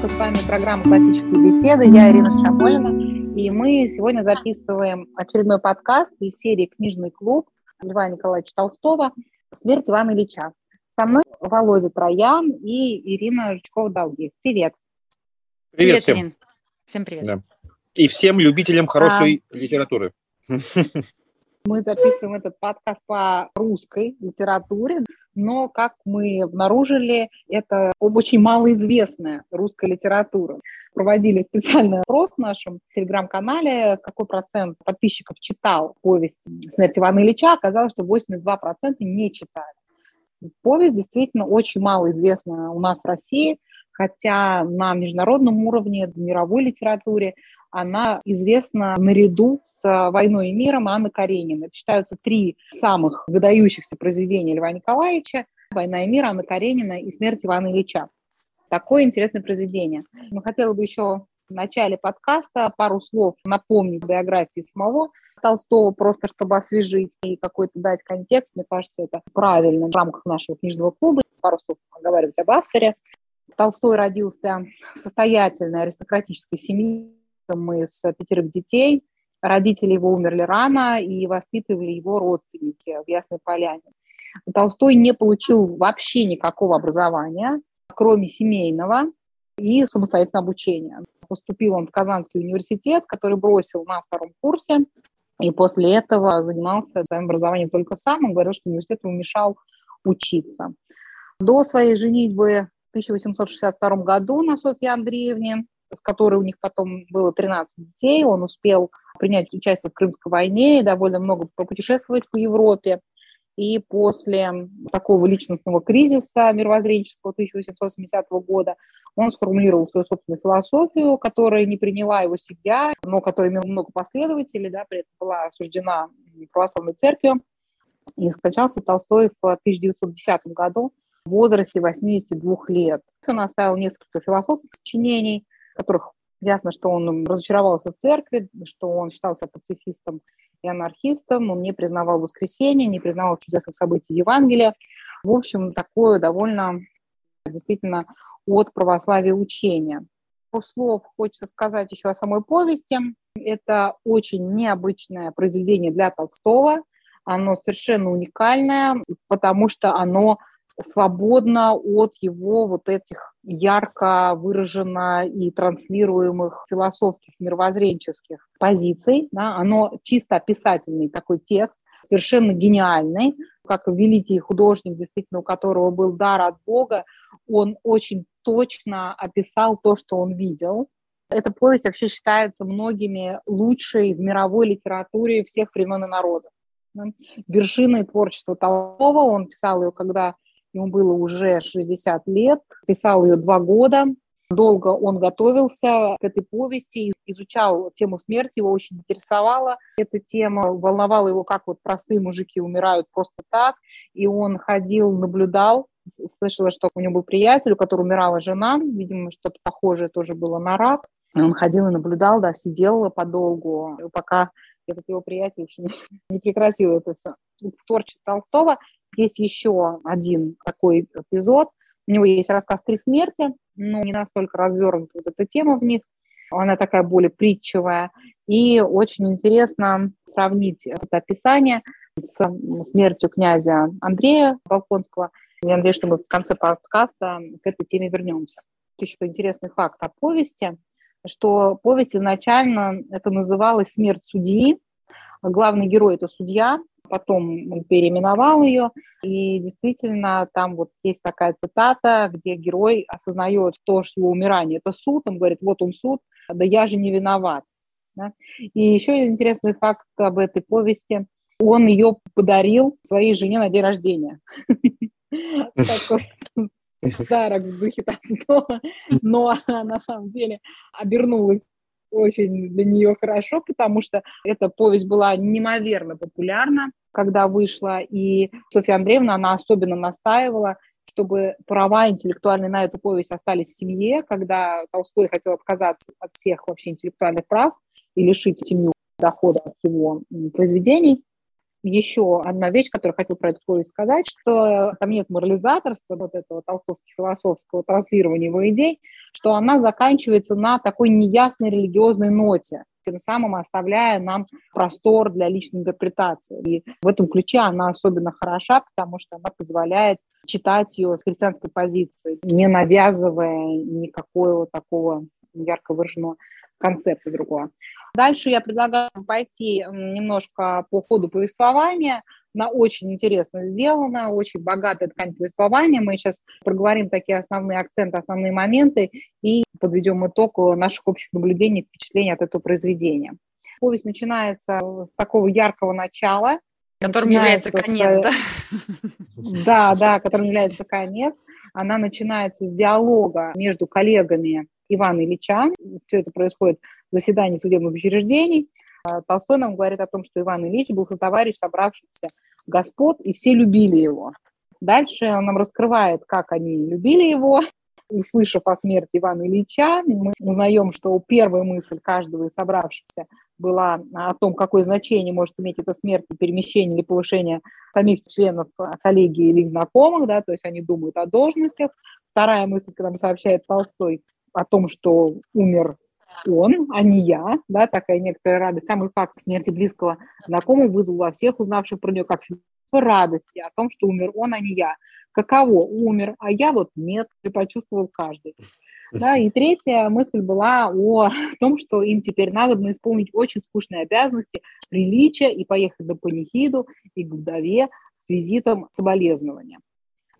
С вами программа «Классические беседы». Я Ирина Шамолина. И мы сегодня записываем очередной подкаст из серии «Книжный клуб» Льва Николаевича Толстого «Смерть Ивана Ильича». Со мной Володя Троян и Ирина Жучкова-Долги. Привет. Привет, привет всем. Ирин. Всем привет. Да. И всем любителям хорошей а... литературы. Мы записываем этот подкаст по русской литературе, но, как мы обнаружили, это очень малоизвестная русская литература. Проводили специальный опрос в нашем телеграм-канале, какой процент подписчиков читал повесть «Смерть Ивана Ильича». Оказалось, что 82% не читали. Повесть действительно очень мало известна у нас в России, хотя на международном уровне, в мировой литературе она известна наряду с «Войной и миром» Анны Карениной. Это считаются три самых выдающихся произведения Льва Николаевича «Война и мир», Анна Каренина и «Смерть Ивана Ильича». Такое интересное произведение. Мы хотели бы еще в начале подкаста пару слов напомнить биографии самого Толстого, просто чтобы освежить и какой-то дать контекст. Мне кажется, это правильно в рамках нашего книжного клуба. Пару слов поговорить об авторе. Толстой родился в состоятельной аристократической семье мы с пятерых детей. Родители его умерли рано и воспитывали его родственники в Ясной Поляне. Толстой не получил вообще никакого образования, кроме семейного и самостоятельного обучения. Поступил он в Казанский университет, который бросил на втором курсе, и после этого занимался своим образованием только сам. Он говорил, что университет ему мешал учиться. До своей женитьбы в 1862 году на Софье Андреевне с которой у них потом было 13 детей. Он успел принять участие в Крымской войне и довольно много попутешествовать по Европе. И после такого личностного кризиса мировоззренческого 1870 года он сформулировал свою собственную философию, которая не приняла его семья, но которая имела много последователей, да, при этом была осуждена православной церковью. И скончался Толстой в 1910 году в возрасте 82 лет. Он оставил несколько философских сочинений – которых ясно, что он разочаровался в церкви, что он считался пацифистом и анархистом, он не признавал воскресения, не признавал чудесных событий Евангелия. В общем, такое довольно действительно от православия учение. По слов хочется сказать еще о самой повести. Это очень необычное произведение для Толстого. Оно совершенно уникальное, потому что оно свободно от его вот этих ярко выраженно и транслируемых философских, мировоззренческих позиций. Да, оно чисто описательный такой текст, совершенно гениальный, как великий художник, действительно, у которого был дар от Бога, он очень точно описал то, что он видел. Эта повесть вообще считается многими лучшей в мировой литературе всех времен и народов. Вершиной творчества Толстого, он писал ее, когда ему было уже 60 лет, писал ее два года. Долго он готовился к этой повести, изучал тему смерти, его очень интересовала эта тема, волновала его, как вот простые мужики умирают просто так, и он ходил, наблюдал, слышала, что у него был приятель, у которого умирала жена, видимо, что-то похожее тоже было на рак, он ходил и наблюдал, да, сидел подолгу, пока этот его приятель еще не прекратил это все. Творчестве Толстого есть еще один такой эпизод. У него есть рассказ «Три смерти», но не настолько развернута вот эта тема в них. Она такая более притчевая. И очень интересно сравнить это описание с смертью князя Андрея Балконского. Я надеюсь, что мы в конце подкаста к этой теме вернемся. Еще интересный факт о повести, что повесть изначально это называлась «Смерть судьи». Главный герой – это судья, потом переименовал ее, и действительно там вот есть такая цитата, где герой осознает то, что его умирание – это суд, он говорит, вот он суд, да я же не виноват. Да? И еще интересный факт об этой повести, он ее подарил своей жене на день рождения. Подарок в духе но на самом деле обернулась очень для нее хорошо, потому что эта повесть была неимоверно популярна, когда вышла, и Софья Андреевна, она особенно настаивала, чтобы права интеллектуальные на эту повесть остались в семье, когда Толстой хотел отказаться от всех вообще интеллектуальных прав и лишить семью дохода от его произведений. Еще одна вещь, которую хотел про эту повесть сказать, что там нет морализаторства, вот этого толстовско-философского транслирования его идей, что она заканчивается на такой неясной религиозной ноте, тем самым оставляя нам простор для личной интерпретации. И в этом ключе она особенно хороша, потому что она позволяет читать ее с христианской позиции, не навязывая никакого такого ярко выраженного концепта другого. Дальше я предлагаю пойти немножко по ходу повествования. Она очень интересно сделана, очень богатая ткань повествования. Мы сейчас проговорим такие основные акценты, основные моменты и подведем итог наших общих наблюдений, впечатлений от этого произведения. Повесть начинается с такого яркого начала. Которым является конец, с... да? Да, да, которым является конец. Она начинается с диалога между коллегами Ивана Ильича. Все это происходит в заседании судебных учреждений. А, Толстой нам говорит о том, что Иван Ильич был товарищ собравшихся господ, и все любили его. Дальше он нам раскрывает, как они любили его. Услышав о смерти Ивана Ильича, мы узнаем, что первая мысль каждого из собравшихся была о том, какое значение может иметь эта смерть перемещение или повышение самих членов коллегии или их знакомых, да, то есть они думают о должностях. Вторая мысль, когда нам сообщает Толстой, о том, что умер он, а не я, да, такая некоторая радость. Самый факт смерти близкого знакомого вызвал во всех узнавших про нее как радости о том, что умер он, а не я. Каково? Умер, а я вот нет, почувствовал каждый. Да, и третья мысль была о том, что им теперь надо бы исполнить очень скучные обязанности, приличия и поехать на панихиду и к вдове с визитом соболезнования.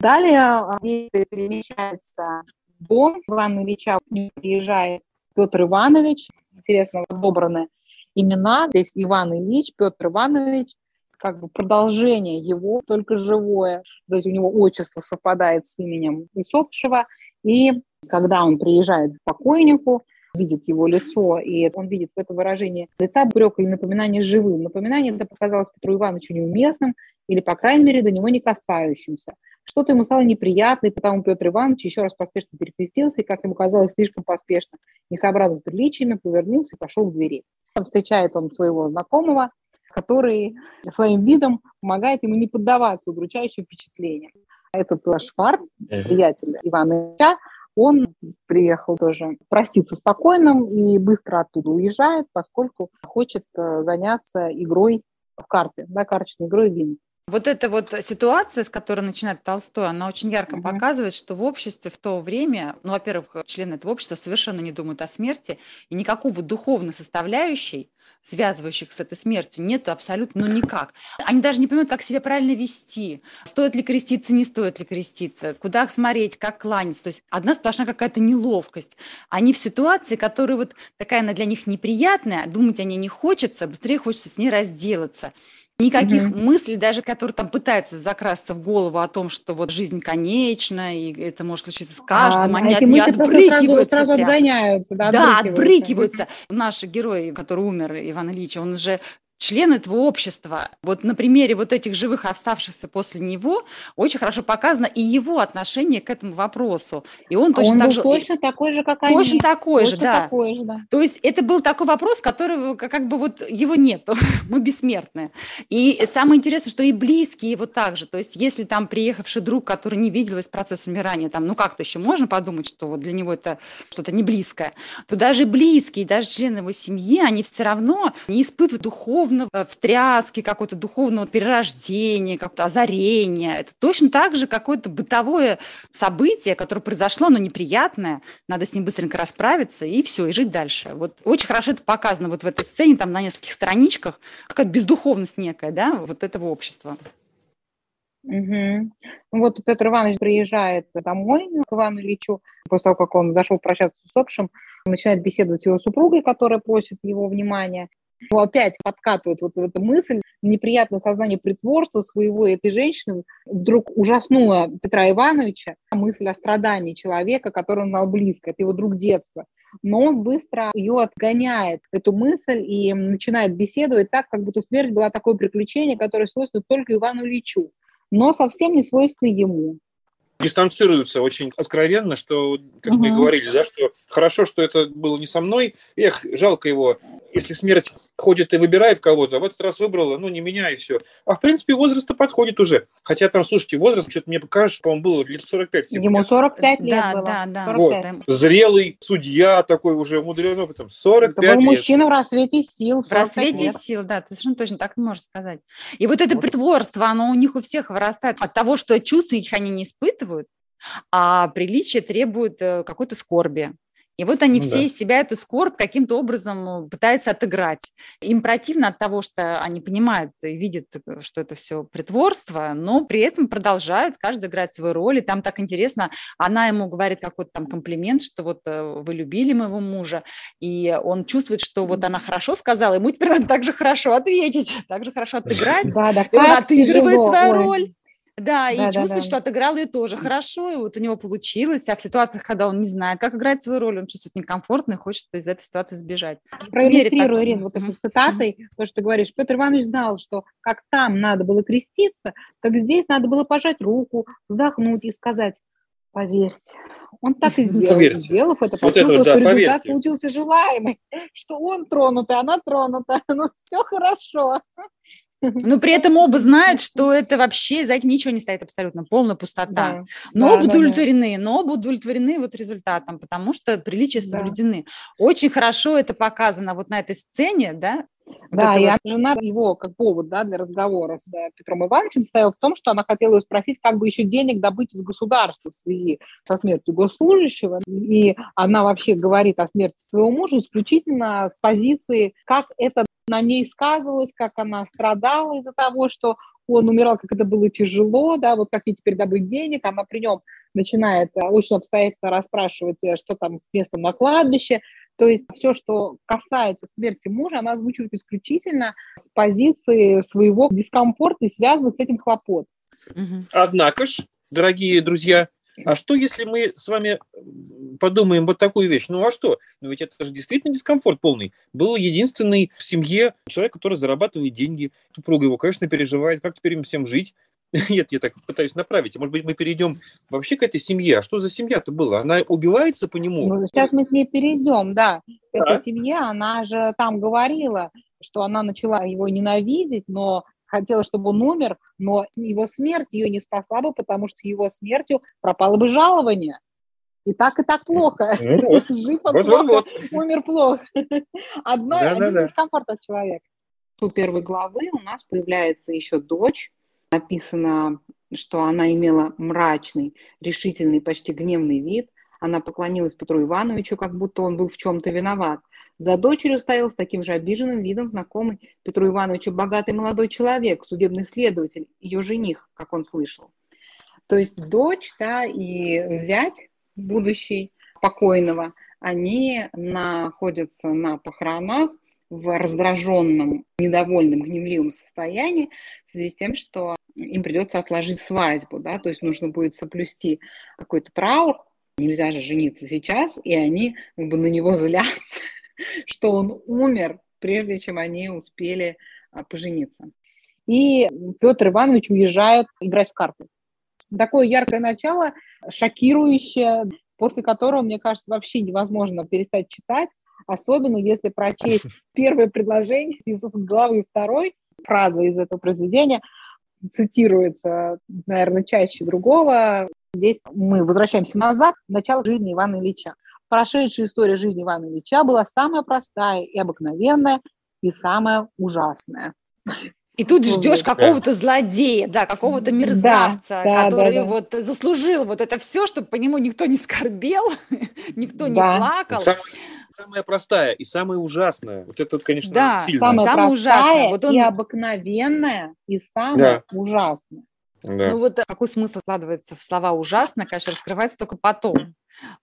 Далее перемещается дом Ивана Ильича приезжает Петр Иванович. Интересно подобраны имена. Здесь Иван Ильич, Петр Иванович, как бы продолжение его, только живое. То есть у него отчество совпадает с именем усопшего. И когда он приезжает к покойнику, видит его лицо, и он видит в этом выражении лица брек или напоминание живым. Напоминание это показалось Петру Ивановичу неуместным или, по крайней мере, до него не касающимся. Что-то ему стало неприятно, и потому Петр Иванович еще раз поспешно перекрестился, и, как ему казалось, слишком поспешно, не сообразно с приличиями, повернулся и пошел к двери. Там встречает он своего знакомого, который своим видом помогает ему не поддаваться удручающим впечатлениям. Этот Шварц, приятель Ивана Ильича, он приехал тоже проститься спокойным и быстро оттуда уезжает, поскольку хочет э, заняться игрой в карты, да, карточной игрой вин. Вот эта вот ситуация, с которой начинает Толстой, она очень ярко mm-hmm. показывает, что в обществе в то время, ну, во-первых, члены этого общества совершенно не думают о смерти, и никакого духовной составляющей, связывающих с этой смертью, нету абсолютно, ну, никак. Они даже не понимают, как себя правильно вести, стоит ли креститься, не стоит ли креститься, куда смотреть, как кланяться. То есть одна сплошная какая-то неловкость. Они в ситуации, которая вот такая она для них неприятная, думать о ней не хочется, быстрее хочется с ней разделаться. Никаких mm-hmm. мыслей, даже которые там пытаются закрасться в голову о том, что вот жизнь конечна, и это может случиться с каждым, а, они от нее отбрыкиваются. Сразу, сразу отгоняются, да, да отбрыкиваются. отбрыкиваются. Наш герой, который умер, Иван Ильич, он же член этого общества. Вот на примере вот этих живых оставшихся после него очень хорошо показано и его отношение к этому вопросу. И он точно он так же... точно такой же, как точно они. Точно такой же, да. такой же, да. То есть это был такой вопрос, который как бы вот его нет, мы бессмертные. И самое интересное, что и близкие его также. То есть если там приехавший друг, который не видел весь процесс умирания, там, ну как-то еще можно подумать, что вот для него это что-то не близкое, то даже близкие, даже члены его семьи, они все равно не испытывают духовного духовного встряски, какого-то духовного перерождения, какого-то озарения. Это точно так же какое-то бытовое событие, которое произошло, но неприятное. Надо с ним быстренько расправиться и все, и жить дальше. Вот очень хорошо это показано вот в этой сцене, там на нескольких страничках, какая-то бездуховность некая, да, вот этого общества. Угу. Вот Петр Иванович приезжает домой к Ивану Ильичу, после того, как он зашел прощаться с усопшим, начинает беседовать с его супругой, которая просит его внимания. Но опять подкатывает вот эта мысль, неприятное сознание притворства своего этой женщины вдруг ужаснула Петра Ивановича мысль о страдании человека, который он знал близко, это его друг детства. Но он быстро ее отгоняет, эту мысль, и начинает беседовать так, как будто смерть была такое приключение, которое свойственно только Ивану Ильичу, но совсем не свойственно ему. Дистанцируются очень откровенно, что, как угу. мы говорили, да, что хорошо, что это было не со мной, эх, жалко его, если смерть ходит и выбирает кого-то, а в этот раз выбрала, ну, не меня и все. А, в принципе, возраст подходит уже. Хотя там, слушайте, возраст, что-то мне кажется, по-моему, было лет 45. Ему 45 лет да, было. Да, да, 45. Вот. Зрелый судья такой уже умудренный опытом. 45 это был лет. мужчина в расцвете сил. В расцвете лет. сил, да, ты совершенно точно так можно сказать. И вот это вот. притворство, оно у них у всех вырастает от того, что чувств их они не испытывают, а приличие требует э, какой-то скорби. И вот они ну, все да. из себя эту скорбь каким-то образом э, пытаются отыграть. Им противно от того, что они понимают и видят, э, что это все притворство, но при этом продолжают каждый играть свою роль. И там так интересно, она ему говорит какой-то там комплимент, что вот вы любили моего мужа, и он чувствует, что вот она хорошо сказала, ему теперь надо так же хорошо ответить, так же хорошо отыграть. Да, да, и он отыгрывает свою роль. Да, и да, чувствует, да. что отыграл ее тоже хорошо, и вот у него получилось, а в ситуациях, когда он не знает, как играть свою роль, он чувствует некомфортно и хочет из этой ситуации сбежать. Проиллюстрирую, Ирина, вот этой цитатой, то, что ты говоришь, Петр Иванович знал, что как там надо было креститься, так здесь надо было пожать руку, вздохнуть и сказать, поверьте, он так и сделал. Поверьте. Сделав это, вот это, да, что результат поверьте. получился желаемый, что он тронутый, она тронута, ну все хорошо. Но при этом оба знают, что это вообще, за этим ничего не стоит абсолютно, полная пустота. Да, но да, оба да, удовлетворены, да. но оба удовлетворены вот результатом, потому что приличия соблюдены. Да. Очень хорошо это показано вот на этой сцене, да, да, и вот... жена его как повод да, для разговора с э, Петром Ивановичем стоял в том, что она хотела его спросить, как бы еще денег добыть из государства в связи со смертью госслужащего. И она вообще говорит о смерти своего мужа исключительно с позиции, как это на ней сказывалось, как она страдала из-за того, что он умирал, как это было тяжело, да, вот как ей теперь добыть денег, она при нем начинает э, очень обстоятельно расспрашивать, э, что там с местом на кладбище, то есть все, что касается смерти мужа, она озвучивает исключительно с позиции своего дискомфорта и связанных с этим хлопот. Однако ж, дорогие друзья, а что, если мы с вами подумаем вот такую вещь? Ну а что? Ну ведь это же действительно дискомфорт полный. Был единственный в семье человек, который зарабатывает деньги. Супруга его, конечно, переживает, как теперь им всем жить. Нет, я так пытаюсь направить. Может быть, мы перейдем вообще к этой семье. А что за семья-то была? Она убивается по нему? Ну, сейчас мы к ней перейдем, да. Эта а? семья, она же там говорила, что она начала его ненавидеть, но хотела, чтобы он умер, но его смерть ее не спасла бы, потому что его смертью пропало бы жалование. И так, и так плохо. Ну, вот. Жив вот, плохо, вот, вот. умер плохо. Одно, да, один да, дискомфорт да. от человека. У первой главы у нас появляется еще дочь, написано, что она имела мрачный, решительный, почти гневный вид. Она поклонилась Петру Ивановичу, как будто он был в чем-то виноват. За дочерью стоял с таким же обиженным видом знакомый Петру Ивановичу богатый молодой человек, судебный следователь, ее жених, как он слышал. То есть дочь да, и зять будущий покойного, они находятся на похоронах – в раздраженном, недовольном, гневливом состоянии в связи с тем, что им придется отложить свадьбу, да, то есть нужно будет соплюсти какой-то траур, нельзя же жениться сейчас, и они как бы на него злятся, что он умер, прежде чем они успели а, пожениться. И Петр Иванович уезжает играть в карты. Такое яркое начало, шокирующее, после которого, мне кажется, вообще невозможно перестать читать, особенно если прочесть первое предложение из главы второй, фраза из этого произведения цитируется, наверное, чаще другого. Здесь мы возвращаемся назад, начало жизни Ивана Ильича. Прошедшая история жизни Ивана Ильича была самая простая и обыкновенная, и самая ужасная. И тут ждешь какого-то злодея, да, какого-то мерзавца, да, который да, да. вот заслужил вот это все, чтобы по нему никто не скорбел, никто да. не плакал. Самая простая и самая ужасная. Вот это, конечно, да, сильно. Самая, самая ужасная. Вот он... и обыкновенная, и самая да. ужасная. Да. Ну вот какой смысл вкладывается в слова ужасно, конечно, раскрывается только потом.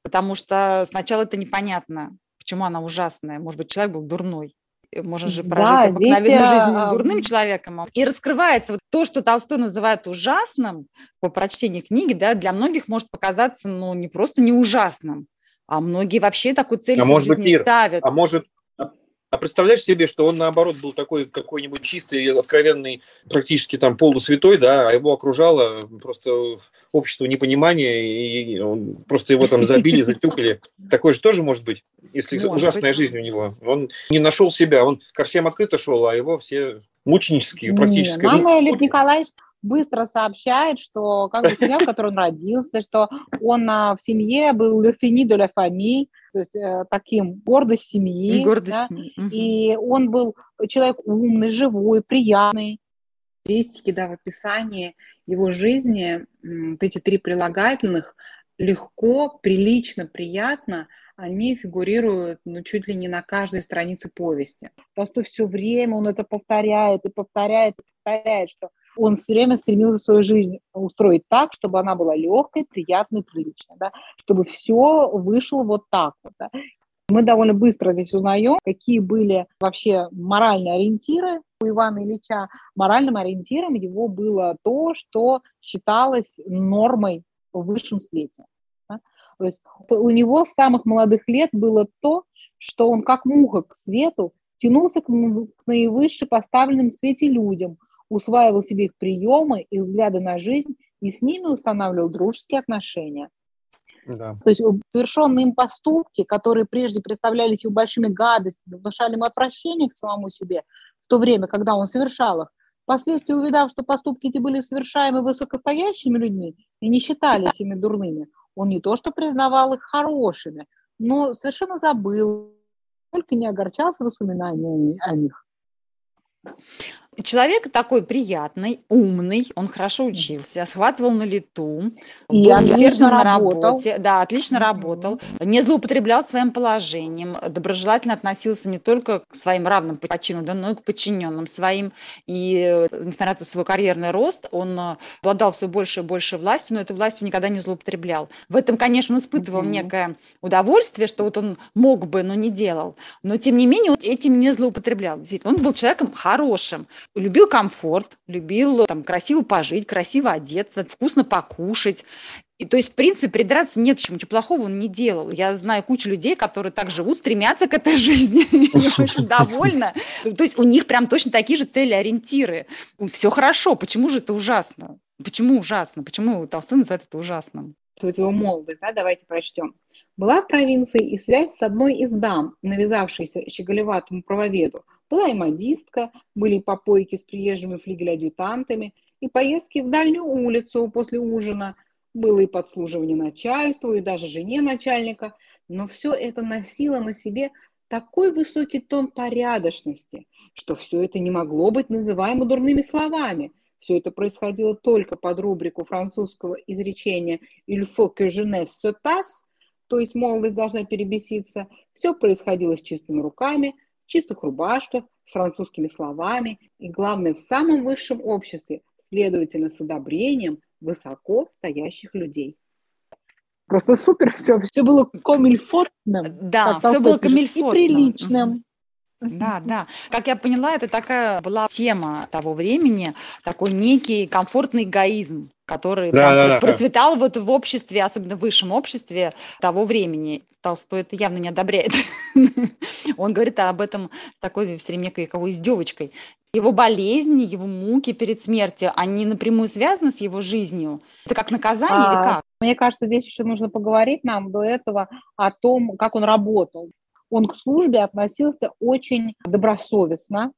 Потому что сначала это непонятно, почему она ужасная. Может быть, человек был дурной. Можно же прожить да, обыкновенную здесь, жизнь а... дурным человеком. И раскрывается вот то, что Толстой называет ужасным по прочтении книги, да, для многих может показаться, ну, не просто не ужасным, а многие вообще такую цель а может быть, не ставят. А может, А представляешь себе, что он, наоборот, был такой какой-нибудь чистый, откровенный, практически там полусвятой, да, а его окружало просто общество непонимания, и он, просто его там забили, затюкали. Такое же тоже может быть, если может ужасная быть. жизнь у него. Он не нашел себя, он ко всем открыто шел, а его все мученические практически. Не, мама Лев Николаевич быстро сообщает, что как бы семья, в которой он родился, что он а, в семье был le fini de la famille, то есть э, таким гордость семьи. Гордость да? семьи. И он был человек умный, живой, приятный. Вестики, да, в описании его жизни, вот эти три прилагательных, легко, прилично, приятно, они фигурируют ну, чуть ли не на каждой странице повести. Просто все время он это повторяет и повторяет и повторяет, что он все время стремился свою жизнь устроить так, чтобы она была легкой, приятной, приличной, да, чтобы все вышло вот так вот. Да. Мы довольно быстро здесь узнаем, какие были вообще моральные ориентиры у Ивана Ильича. Моральным ориентиром его было то, что считалось нормой в высшем свете. То есть у него с самых молодых лет было то, что он как муха к свету тянулся к наивысше поставленным в свете людям, усваивал себе их приемы и взгляды на жизнь и с ними устанавливал дружеские отношения. Да. То есть совершенные им поступки, которые прежде представлялись ему большими гадостями, внушали ему отвращение к самому себе, в то время, когда он совершал их, впоследствии увидав, что поступки эти были совершаемы высокостоящими людьми и не считались ими дурными, он не то что признавал их хорошими, но совершенно забыл, только не огорчался воспоминаниями о них. Человек такой приятный, умный, он хорошо учился, схватывал на лету, и был усердным на работе, да, отлично mm-hmm. работал, не злоупотреблял своим положением, доброжелательно относился не только к своим равным по чину, да, но и к подчиненным своим. И несмотря на свой карьерный рост, он э, обладал все больше и больше властью, но этой властью никогда не злоупотреблял. В этом, конечно, он испытывал mm-hmm. некое удовольствие, что вот он мог бы, но не делал. Но, тем не менее, он этим не злоупотреблял. Он был человеком хорошим, любил комфорт, любил там красиво пожить, красиво одеться, вкусно покушать. И, то есть, в принципе, придраться не к чему, ничего плохого он не делал. Я знаю кучу людей, которые так живут, стремятся к этой жизни, я очень довольна. То есть у них прям точно такие же цели, ориентиры. Все хорошо, почему же это ужасно? Почему ужасно? Почему Толстой называет это ужасным? Вот его молодость, да, давайте прочтем. Была в провинции и связь с одной из дам, навязавшейся щеголеватому правоведу. Была и модистка, были и попойки с приезжими флигель-адъютантами, и поездки в дальнюю улицу после ужина, было и подслуживание начальству, и даже жене начальника, но все это носило на себе такой высокий тон порядочности, что все это не могло быть называемо дурными словами. Все это происходило только под рубрику французского изречения «Il faut que jeunesse se passe», то есть молодость должна перебеситься. Все происходило с чистыми руками, в чистых рубашках, с французскими словами и, главное, в самом высшем обществе, следовательно, с одобрением высоко стоящих людей. Просто супер все, все было комильфотным. Да, все было комильфотным. И приличным. Да, да. Как я поняла, это такая была тема того времени, такой некий комфортный эгоизм, который да, да, да, процветал вот в обществе, особенно в высшем обществе того времени. Толстой это явно не одобряет. Он говорит об этом такой все время некой кого издевочкой. Его болезни, его муки перед смертью, они напрямую связаны с его жизнью? Это как наказание а, или как? Мне кажется, здесь еще нужно поговорить нам до этого о том, как он работал. Он к службе относился очень добросовестно,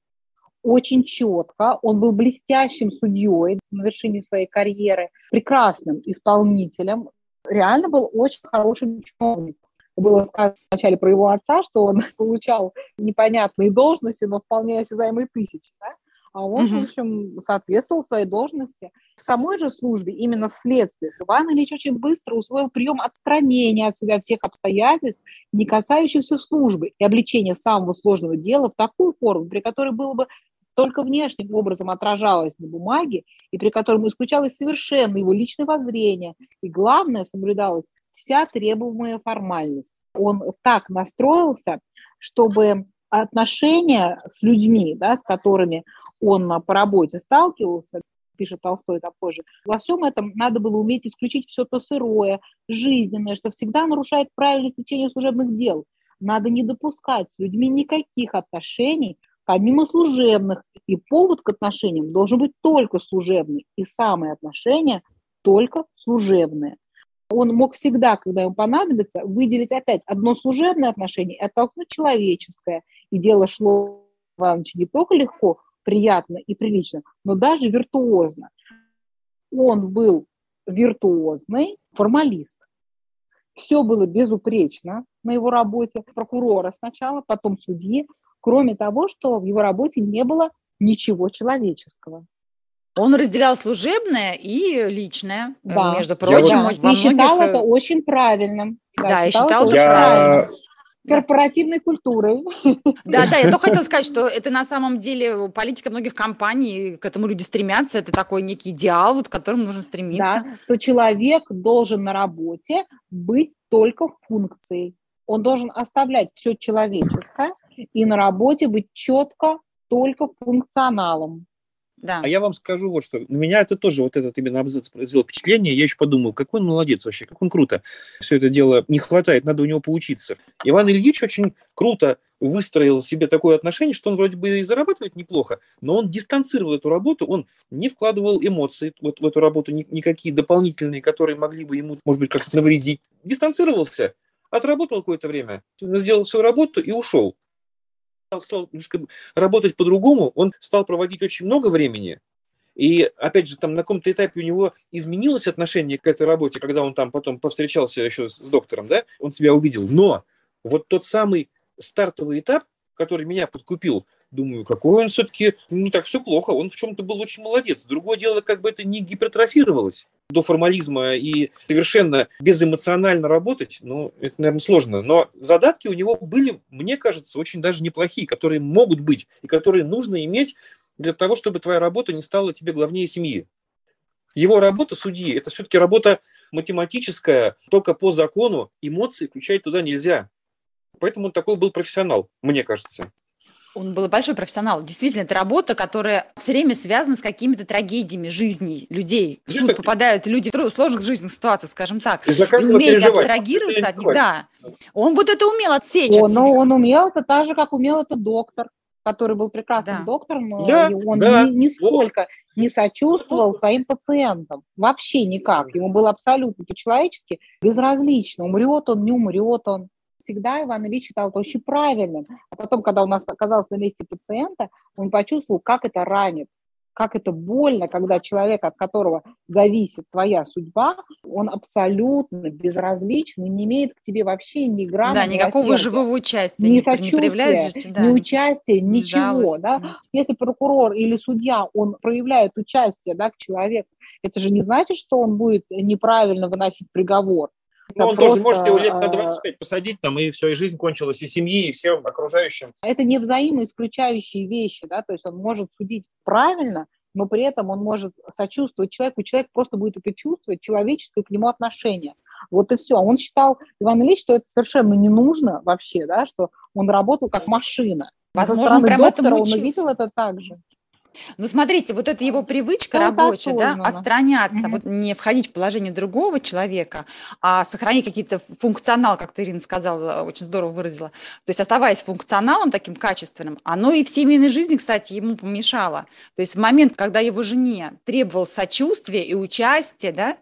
очень четко. Он был блестящим судьей на вершине своей карьеры, прекрасным исполнителем. Реально был очень хорошим чиновником было сказано вначале про его отца, что он получал непонятные должности, но вполне осязаемые тысячи, да? А он, угу. в общем, соответствовал своей должности. В самой же службе, именно в следствиях, Иван Ильич очень быстро усвоил прием отстранения от себя всех обстоятельств, не касающихся службы, и обличения самого сложного дела в такую форму, при которой было бы только внешним образом отражалось на бумаге, и при котором исключалось совершенно его личное воззрение, и главное, соблюдалось вся требуемая формальность. Он так настроился, чтобы отношения с людьми, да, с которыми он по работе сталкивался, пишет Толстой там позже, во всем этом надо было уметь исключить все то сырое, жизненное, что всегда нарушает правильность течения служебных дел. надо не допускать с людьми никаких отношений, помимо служебных, и повод к отношениям должен быть только служебный, и самые отношения только служебные. Он мог всегда, когда ему понадобится, выделить опять одно служебное отношение и оттолкнуть человеческое. И дело шло Ивановичу не только легко, приятно и прилично, но даже виртуозно. Он был виртуозный формалист. Все было безупречно на его работе. Прокурора сначала, потом судьи. Кроме того, что в его работе не было ничего человеческого. Он разделял служебное и личное, э, да. между прочим. Я, да. И считал это очень правильным. Да, да я считал это я... правильным корпоративной культурой. Да, да, я только хотела сказать, что это на самом деле политика многих компаний, к этому люди стремятся, это такой некий идеал, вот, к которому нужно стремиться. Да, что человек должен на работе быть только функцией. Он должен оставлять все человеческое и на работе быть четко только функционалом. Да. А я вам скажу вот что. На меня это тоже вот этот именно абзац произвел впечатление. Я еще подумал, какой он молодец вообще, как он круто. Все это дело не хватает, надо у него поучиться. Иван Ильич очень круто выстроил себе такое отношение, что он вроде бы и зарабатывает неплохо, но он дистанцировал эту работу, он не вкладывал эмоции вот в эту работу, ни, никакие дополнительные, которые могли бы ему, может быть, как-то навредить. Дистанцировался, отработал какое-то время, сделал свою работу и ушел стал работать по-другому, он стал проводить очень много времени, и, опять же, там на каком-то этапе у него изменилось отношение к этой работе, когда он там потом повстречался еще с доктором, да, он себя увидел. Но вот тот самый стартовый этап, который меня подкупил, думаю, какой он все-таки не так все плохо, он в чем-то был очень молодец. Другое дело, как бы это не гипертрофировалось до формализма и совершенно безэмоционально работать, ну, это, наверное, сложно. Но задатки у него были, мне кажется, очень даже неплохие, которые могут быть и которые нужно иметь для того, чтобы твоя работа не стала тебе главнее семьи. Его работа судьи – это все-таки работа математическая, только по закону эмоции включать туда нельзя. Поэтому он такой был профессионал, мне кажется. Он был большой профессионал. Действительно, это работа, которая все время связана с какими-то трагедиями жизни людей. В суд попадают люди в сложных жизненных ситуациях, скажем так. И умеет абстрагироваться от них. Да. Он вот это умел отсечь О, Но он умел это так же, как умел это доктор который был прекрасным да. доктором, но да, он да. Ни, нисколько не сочувствовал своим пациентам. Вообще никак. Ему было абсолютно по-человечески безразлично. Умрет он, не умрет он всегда Иван Ильич считал это очень правильным. А потом, когда он оказался на месте пациента, он почувствовал, как это ранит, как это больно, когда человек, от которого зависит твоя судьба, он абсолютно безразличен, не имеет к тебе вообще ни грамма Да, никакого живого участия. Ни сочувствия, да. ни участия, ничего. Да? Если прокурор или судья, он проявляет участие да, к человеку, это же не значит, что он будет неправильно выносить приговор. Ну, он просто... тоже можете его лет на 25 а, посадить, там, и все, и жизнь кончилась, и семьи, и всем окружающим. Это не взаимоисключающие вещи, да, то есть он может судить правильно, но при этом он может сочувствовать человеку, человек просто будет это чувствовать, человеческое к нему отношение. Вот и все. Он считал, Иван Ильич, что это совершенно не нужно вообще, да, что он работал как машина. Возможно, прям доктора, он увидел это так же. Ну, смотрите, вот это его привычка рабочая, да, отстраняться, вот не входить в положение другого человека, а сохранить какие-то функционал, как ты, Ирина, сказала, очень здорово выразила. То есть оставаясь функционалом таким качественным, оно и в семейной жизни, кстати, ему помешало. То есть в момент, когда его жене требовал сочувствия и участия, да,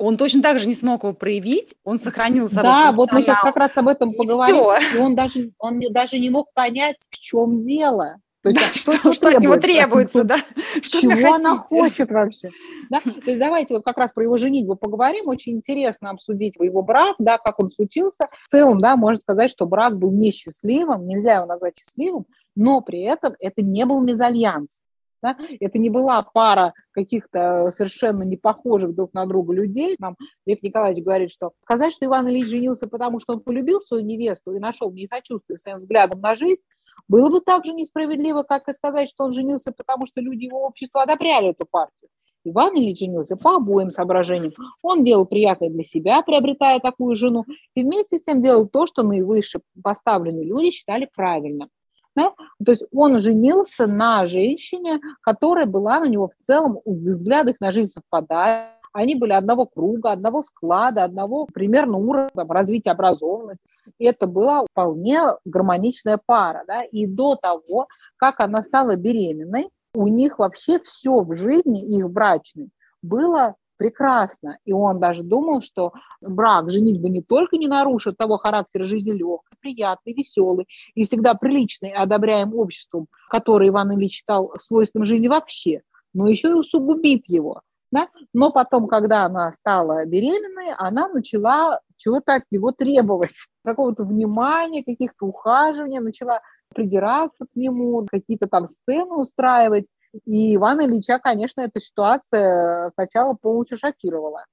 он точно так же не смог его проявить, он сохранил собой Да, вот мы сейчас как раз об этом поговорим. И, и он даже, он даже не мог понять, в чем дело. То есть, да, что, что, что от него требуется, да? Что Чего она хочет вообще? Да? То есть давайте вот как раз про его женитьбу поговорим. Очень интересно обсудить его брак, да, как он случился. В целом, да, можно сказать, что брак был несчастливым, нельзя его назвать счастливым, но при этом это не был мезальянс. Да? Это не была пара каких-то совершенно не похожих друг на друга людей. Нам Лев Николаевич говорит, что сказать, что Иван Ильич женился, потому что он полюбил свою невесту и нашел в ней сочувствие своим взглядом на жизнь, было бы так же несправедливо, как и сказать, что он женился, потому что люди его общества одобряли эту партию. Иван Ильич женился по обоим соображениям. Он делал приятное для себя, приобретая такую жену, и вместе с тем делал то, что наивысше поставленные люди считали правильным. Да? То есть он женился на женщине, которая была на него в целом, взглядах на жизнь совпадает. Они были одного круга, одного склада, одного примерно уровня развития образованности. Это была вполне гармоничная пара. Да? И до того, как она стала беременной, у них вообще все в жизни их брачной было прекрасно. И он даже думал, что брак, женитьба не только не нарушит того характера жизни легкой, приятный, веселый и всегда приличный, одобряем обществом, который Иван Ильич считал свойственным жизни вообще, но еще и усугубит его. Да? Но потом, когда она стала беременной, она начала чего-то от него требовать, какого-то внимания, каких-то ухаживаний, начала придираться к нему, какие-то там сцены устраивать. И Ивана Ильича, конечно, эта ситуация сначала полностью шокировала.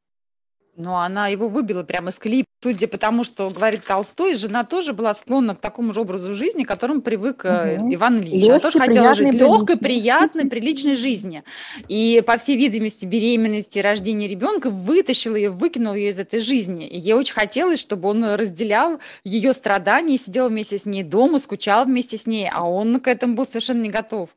Но она его выбила прямо из колеи. Судя по тому, что говорит Толстой, жена тоже была склонна к такому же образу жизни, к которому привык угу. Иван Ильич. Легкий, она тоже хотела жить легкой, приятной, приличной жизни. И, по всей видимости, беременности, рождения ребенка вытащил ее, выкинул ее из этой жизни. И ей очень хотелось, чтобы он разделял ее страдания, сидел вместе с ней дома, скучал вместе с ней, а он к этому был совершенно не готов.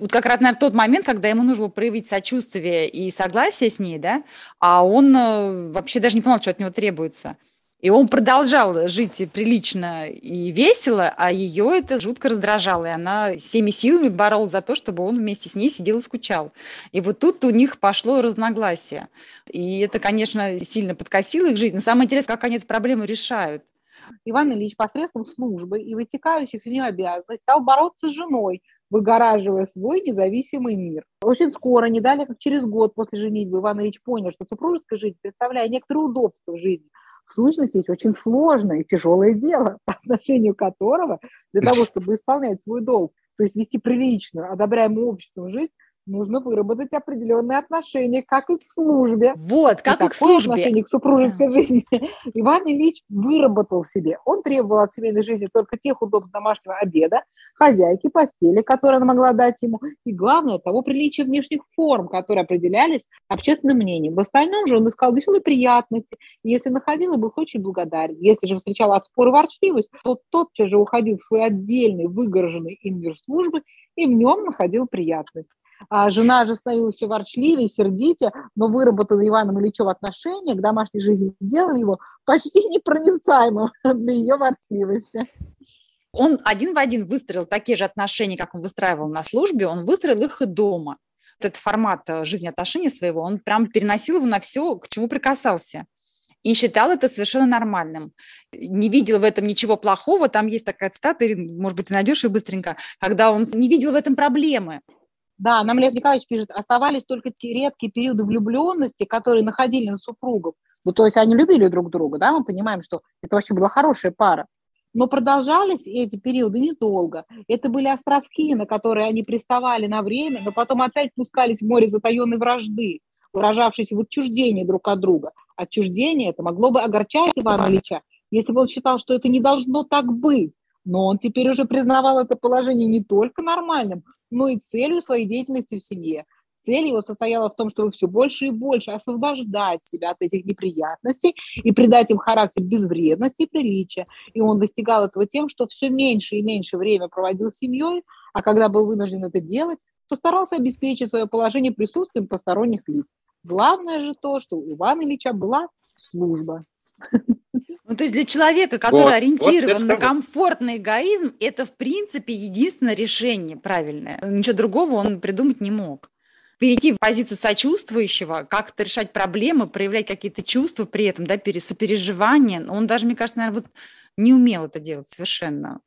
Вот как раз, наверное, тот момент, когда ему нужно было проявить сочувствие и согласие с ней, да, а он э, вообще даже не понимал, что от него требуется. И он продолжал жить прилично и весело, а ее это жутко раздражало. И она всеми силами боролась за то, чтобы он вместе с ней сидел и скучал. И вот тут у них пошло разногласие. И это, конечно, сильно подкосило их жизнь. Но самое интересное, как они эту проблему решают. Иван Ильич посредством службы и вытекающих из нее обязанностей стал бороться с женой, выгораживая свой независимый мир. Очень скоро, не далее, как через год после женитьбы, Иван Ильич понял, что супружеская жизнь представляет некоторые удобства в жизни, в сущности, есть очень сложное и тяжелое дело, по отношению которого для того, чтобы исполнять свой долг, то есть вести приличную, одобряемую обществом жизнь, нужно выработать определенные отношения, как и к службе. Вот, как и, и к службе. отношение к супружеской жизни. Иван Ильич выработал в себе. Он требовал от семейной жизни только тех удобств домашнего обеда, хозяйки, постели, которые она могла дать ему, и, главное, того приличия внешних форм, которые определялись общественным мнением. В остальном же он искал веселые приятности, и если находил, был очень благодарен. Если же встречал отпор и ворчливость, то тотчас же уходил в свой отдельный, выгороженный им мир службы и в нем находил приятность. А жена же становилась все ворчливее, сердите, но выработала Иваном Ильичем отношение к домашней жизни, делали его почти непроницаемым для ее ворчливости. Он один в один выстроил такие же отношения, как он выстраивал на службе, он выстроил их и дома. Этот формат э, жизни отношений своего, он прям переносил его на все, к чему прикасался и считал это совершенно нормальным. Не видел в этом ничего плохого. Там есть такая цитата, может быть, ты найдешь ее быстренько, когда он не видел в этом проблемы. Да, нам Лев Николаевич пишет, оставались только такие редкие периоды влюбленности, которые находили на супругов. Ну, то есть они любили друг друга, да, мы понимаем, что это вообще была хорошая пара. Но продолжались эти периоды недолго. Это были островки, на которые они приставали на время, но потом опять пускались в море затаенной вражды, выражавшейся в отчуждении друг от друга. Отчуждение это могло бы огорчать Ивана Ильича, если бы он считал, что это не должно так быть. Но он теперь уже признавал это положение не только нормальным, но и целью своей деятельности в семье. Цель его состояла в том, чтобы все больше и больше освобождать себя от этих неприятностей и придать им характер безвредности и приличия. И он достигал этого тем, что все меньше и меньше время проводил с семьей, а когда был вынужден это делать, то старался обеспечить свое положение присутствием посторонних лиц. Главное же то, что у Ивана Ильича была служба. Ну, то есть для человека, который вот, ориентирован вот на комфортный эгоизм, это, в принципе, единственное решение правильное. Ничего другого он придумать не мог. Перейти в позицию сочувствующего, как-то решать проблемы, проявлять какие-то чувства при этом, да, сопереживание. Он даже, мне кажется, наверное, вот не умел это делать совершенно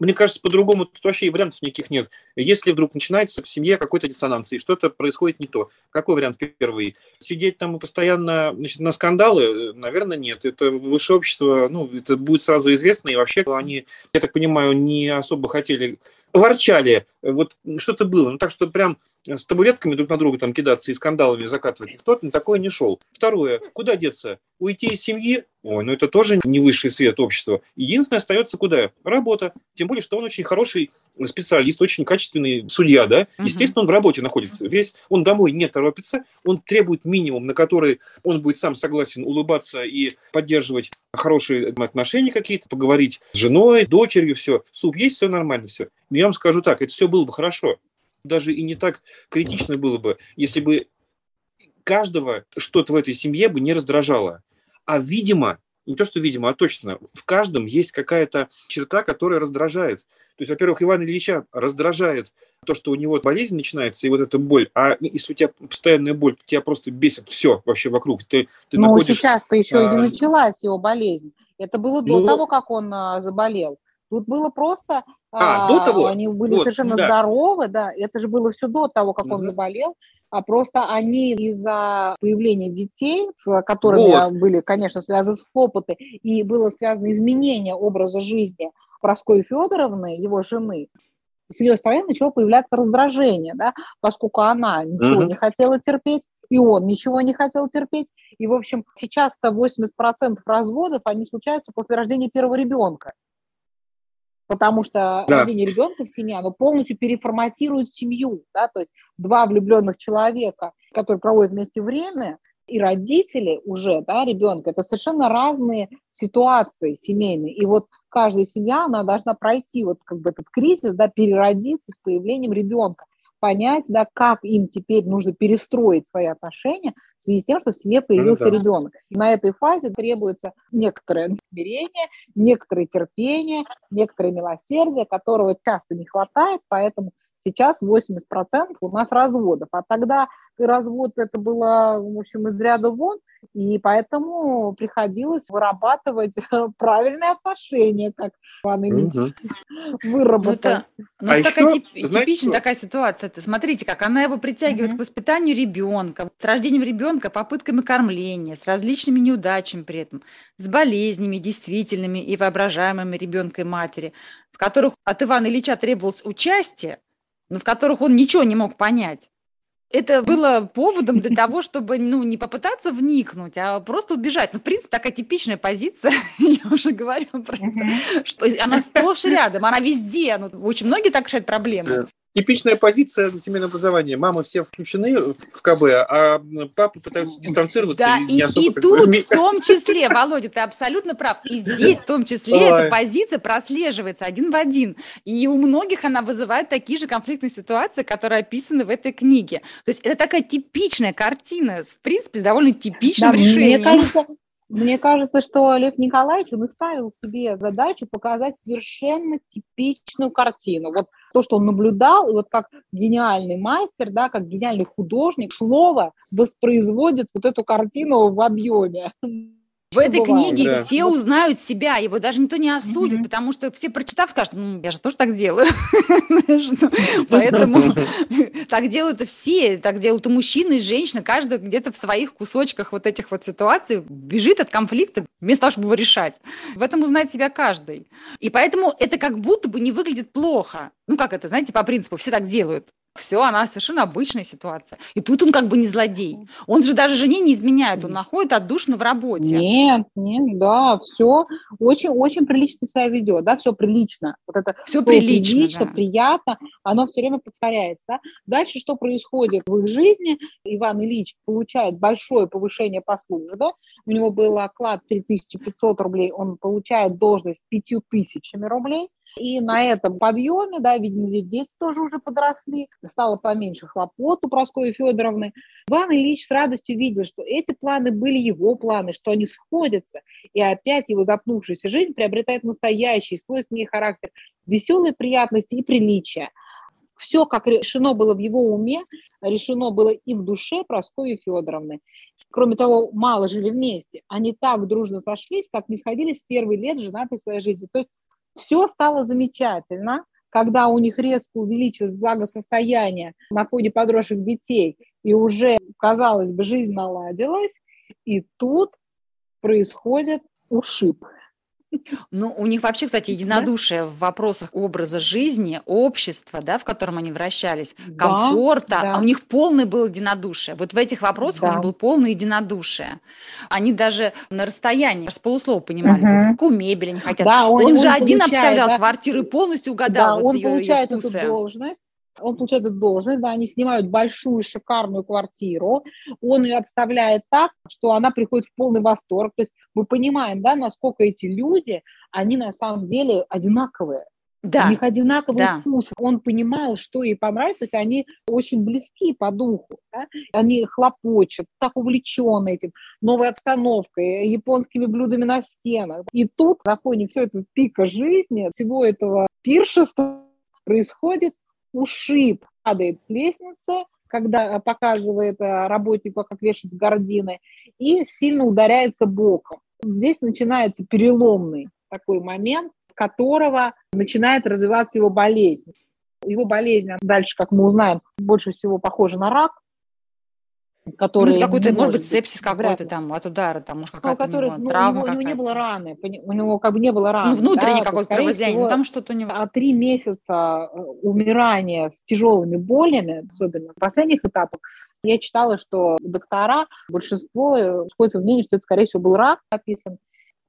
мне кажется, по-другому тут вообще вариантов никаких нет. Если вдруг начинается в семье какой-то диссонанс, и что-то происходит не то, какой вариант первый? Сидеть там постоянно значит, на скандалы? Наверное, нет. Это высшее общество, ну, это будет сразу известно, и вообще они, я так понимаю, не особо хотели ворчали, вот что-то было. Ну, так что прям с табуретками друг на друга там кидаться и скандалами закатывать, кто-то на такое не шел. Второе, куда деться? Уйти из семьи? Ой, ну это тоже не высший свет общества. Единственное, остается куда? Работа. Тем более, что он очень хороший специалист, очень качественный судья, да? Естественно, он в работе находится. Весь он домой не торопится, он требует минимум, на который он будет сам согласен улыбаться и поддерживать хорошие отношения какие-то, поговорить с женой, дочерью, все. Суп есть, все нормально, все. Я вам скажу так, это все было бы хорошо. Даже и не так критично было бы, если бы каждого что-то в этой семье бы не раздражало. А, видимо, не то, что видимо, а точно, в каждом есть какая-то черта, которая раздражает. То есть, во-первых, Ивана Ильича раздражает то, что у него болезнь начинается, и вот эта боль, а если у тебя постоянная боль, тебя просто бесит все вообще вокруг. Ты, ты ну, находишь, сейчас-то еще а... и не началась его болезнь. Это было до ну, того, как он а, заболел. Тут было просто... А, а, до того? Они были вот, совершенно да. здоровы, да. Это же было все до того, как угу. он заболел а просто они из-за появления детей, с которыми вот. были, конечно, связаны с опыты, и было связано изменение образа жизни Проской Федоровны, его жены, с ее стороны начало появляться раздражение, да, поскольку она ничего uh-huh. не хотела терпеть, и он ничего не хотел терпеть. И, в общем, сейчас-то 80% разводов, они случаются после рождения первого ребенка потому что да. рождение ребенка в семье, оно полностью переформатирует семью, да, то есть два влюбленных человека, которые проводят вместе время, и родители уже, да, ребенка, это совершенно разные ситуации семейные, и вот каждая семья, она должна пройти вот как бы этот кризис, да, переродиться с появлением ребенка понять, да, как им теперь нужно перестроить свои отношения в связи с тем, что в семье появился ну, да. ребенок. И на этой фазе требуется некоторое смирение, некоторое терпение, некоторое милосердие, которого часто не хватает, поэтому сейчас 80% у нас разводов. А тогда развод это было, в общем, из ряда вон, и поэтому приходилось вырабатывать правильные отношения, как Иван Ильич угу. выработал. Ну, ну, а такая еще, тип, типичная такая ситуация. Это, смотрите, как она его притягивает угу. к воспитанию ребенка, с рождением ребенка, попытками кормления, с различными неудачами при этом, с болезнями действительными и воображаемыми ребенка и матери, в которых от Ивана Ильича требовалось участие, но в которых он ничего не мог понять это было поводом для того, чтобы ну, не попытаться вникнуть, а просто убежать. Ну, в принципе, такая типичная позиция, я уже говорила про это, что она сплошь рядом, она везде. Ну, очень многие так решают проблемы типичная позиция семейного образования. Мамы все включены в КБ, а папы пытаются дистанцироваться да, и, и не особо... И тут в том числе, Володя, ты абсолютно прав. И здесь в том числе Ой. эта позиция прослеживается один в один. И у многих она вызывает такие же конфликтные ситуации, которые описаны в этой книге. То есть это такая типичная картина, в принципе, с довольно типичным да, решением. Мне кажется, мне кажется, что Лев Николаевич, он и ставил себе задачу показать совершенно типичную картину. Вот то, что он наблюдал, и вот как гениальный мастер, да, как гениальный художник, слово воспроизводит вот эту картину в объеме. В этой бывает, книге да. все узнают себя, его даже никто не осудит, mm-hmm. потому что все, прочитав, скажут, ну, я же тоже так делаю. Поэтому так делают все, так делают и мужчины, и женщины, каждый где-то в своих кусочках вот этих вот ситуаций бежит от конфликта вместо того, чтобы его решать. В этом узнает себя каждый. И поэтому это как будто бы не выглядит плохо. Ну, как это, знаете, по принципу, все так делают все, она совершенно обычная ситуация. И тут он как бы не злодей. Он же даже жене не изменяет, он находит отдушно в работе. Нет, нет, да, все очень, очень прилично себя ведет, да, все прилично. Вот это все прилично, прилично да. приятно, оно все время повторяется. Да? Дальше что происходит в их жизни? Иван Ильич получает большое повышение по службе, у него был оклад 3500 рублей, он получает должность 5000 рублей, и на этом подъеме, да, видимо, здесь дети тоже уже подросли, стало поменьше хлопот у Прасковьи Федоровны. Иван Ильич с радостью видел, что эти планы были его планы, что они сходятся, и опять его запнувшаяся жизнь приобретает настоящий, свойственный характер, веселые приятности и приличия. Все, как решено было в его уме, решено было и в душе Прасковьи Федоровны. Кроме того, мало жили вместе. Они так дружно сошлись, как не сходились с первых лет женатой своей жизни. То есть все стало замечательно, когда у них резко увеличилось благосостояние на фоне подросших детей, и уже, казалось бы, жизнь наладилась, и тут происходит ушиб. Ну, у них вообще, кстати, единодушие да? в вопросах образа жизни, общества, да, в котором они вращались, комфорта, да, да. а у них полное было единодушие. Вот в этих вопросах да. у них было полное единодушие. Они даже на расстоянии с полуслова понимали, угу. какую мебель они хотят. Да, он, он, он же он один обставлял да? квартиры полностью угадал да, вот он ее, получает ее вкусы. эту должность, он получает эту должность, да, они снимают большую шикарную квартиру, он ее обставляет так, что она приходит в полный восторг. То есть мы понимаем, да, насколько эти люди, они на самом деле одинаковые. Да. У них одинаковый да. вкус. Он понимал, что ей понравится. То есть они очень близки по духу. Да? Они хлопочут, так увлечены этим, новой обстановкой, японскими блюдами на стенах. И тут на фоне всего этого пика жизни, всего этого пиршества происходит ушиб. Падает с лестницы, когда показывает э, работнику, как вешать гардины, и сильно ударяется боком. Здесь начинается переломный такой момент, с которого начинает развиваться его болезнь. Его болезнь дальше, как мы узнаем, больше всего похожа на рак, который ну, какой-то, может быть, сепсис какой-то там от удара, там, может, какая-то ну, который, у него, ну, травма у него, у него не было раны, у него как бы не было раны. Ну, внутренний да, какой-то кровоизлияние, ну, там что-то у него. А три месяца э, умирания с тяжелыми болями, особенно в последних этапах, я читала, что доктора, большинство э, сходятся в мнении, что это, скорее всего, был рак описан.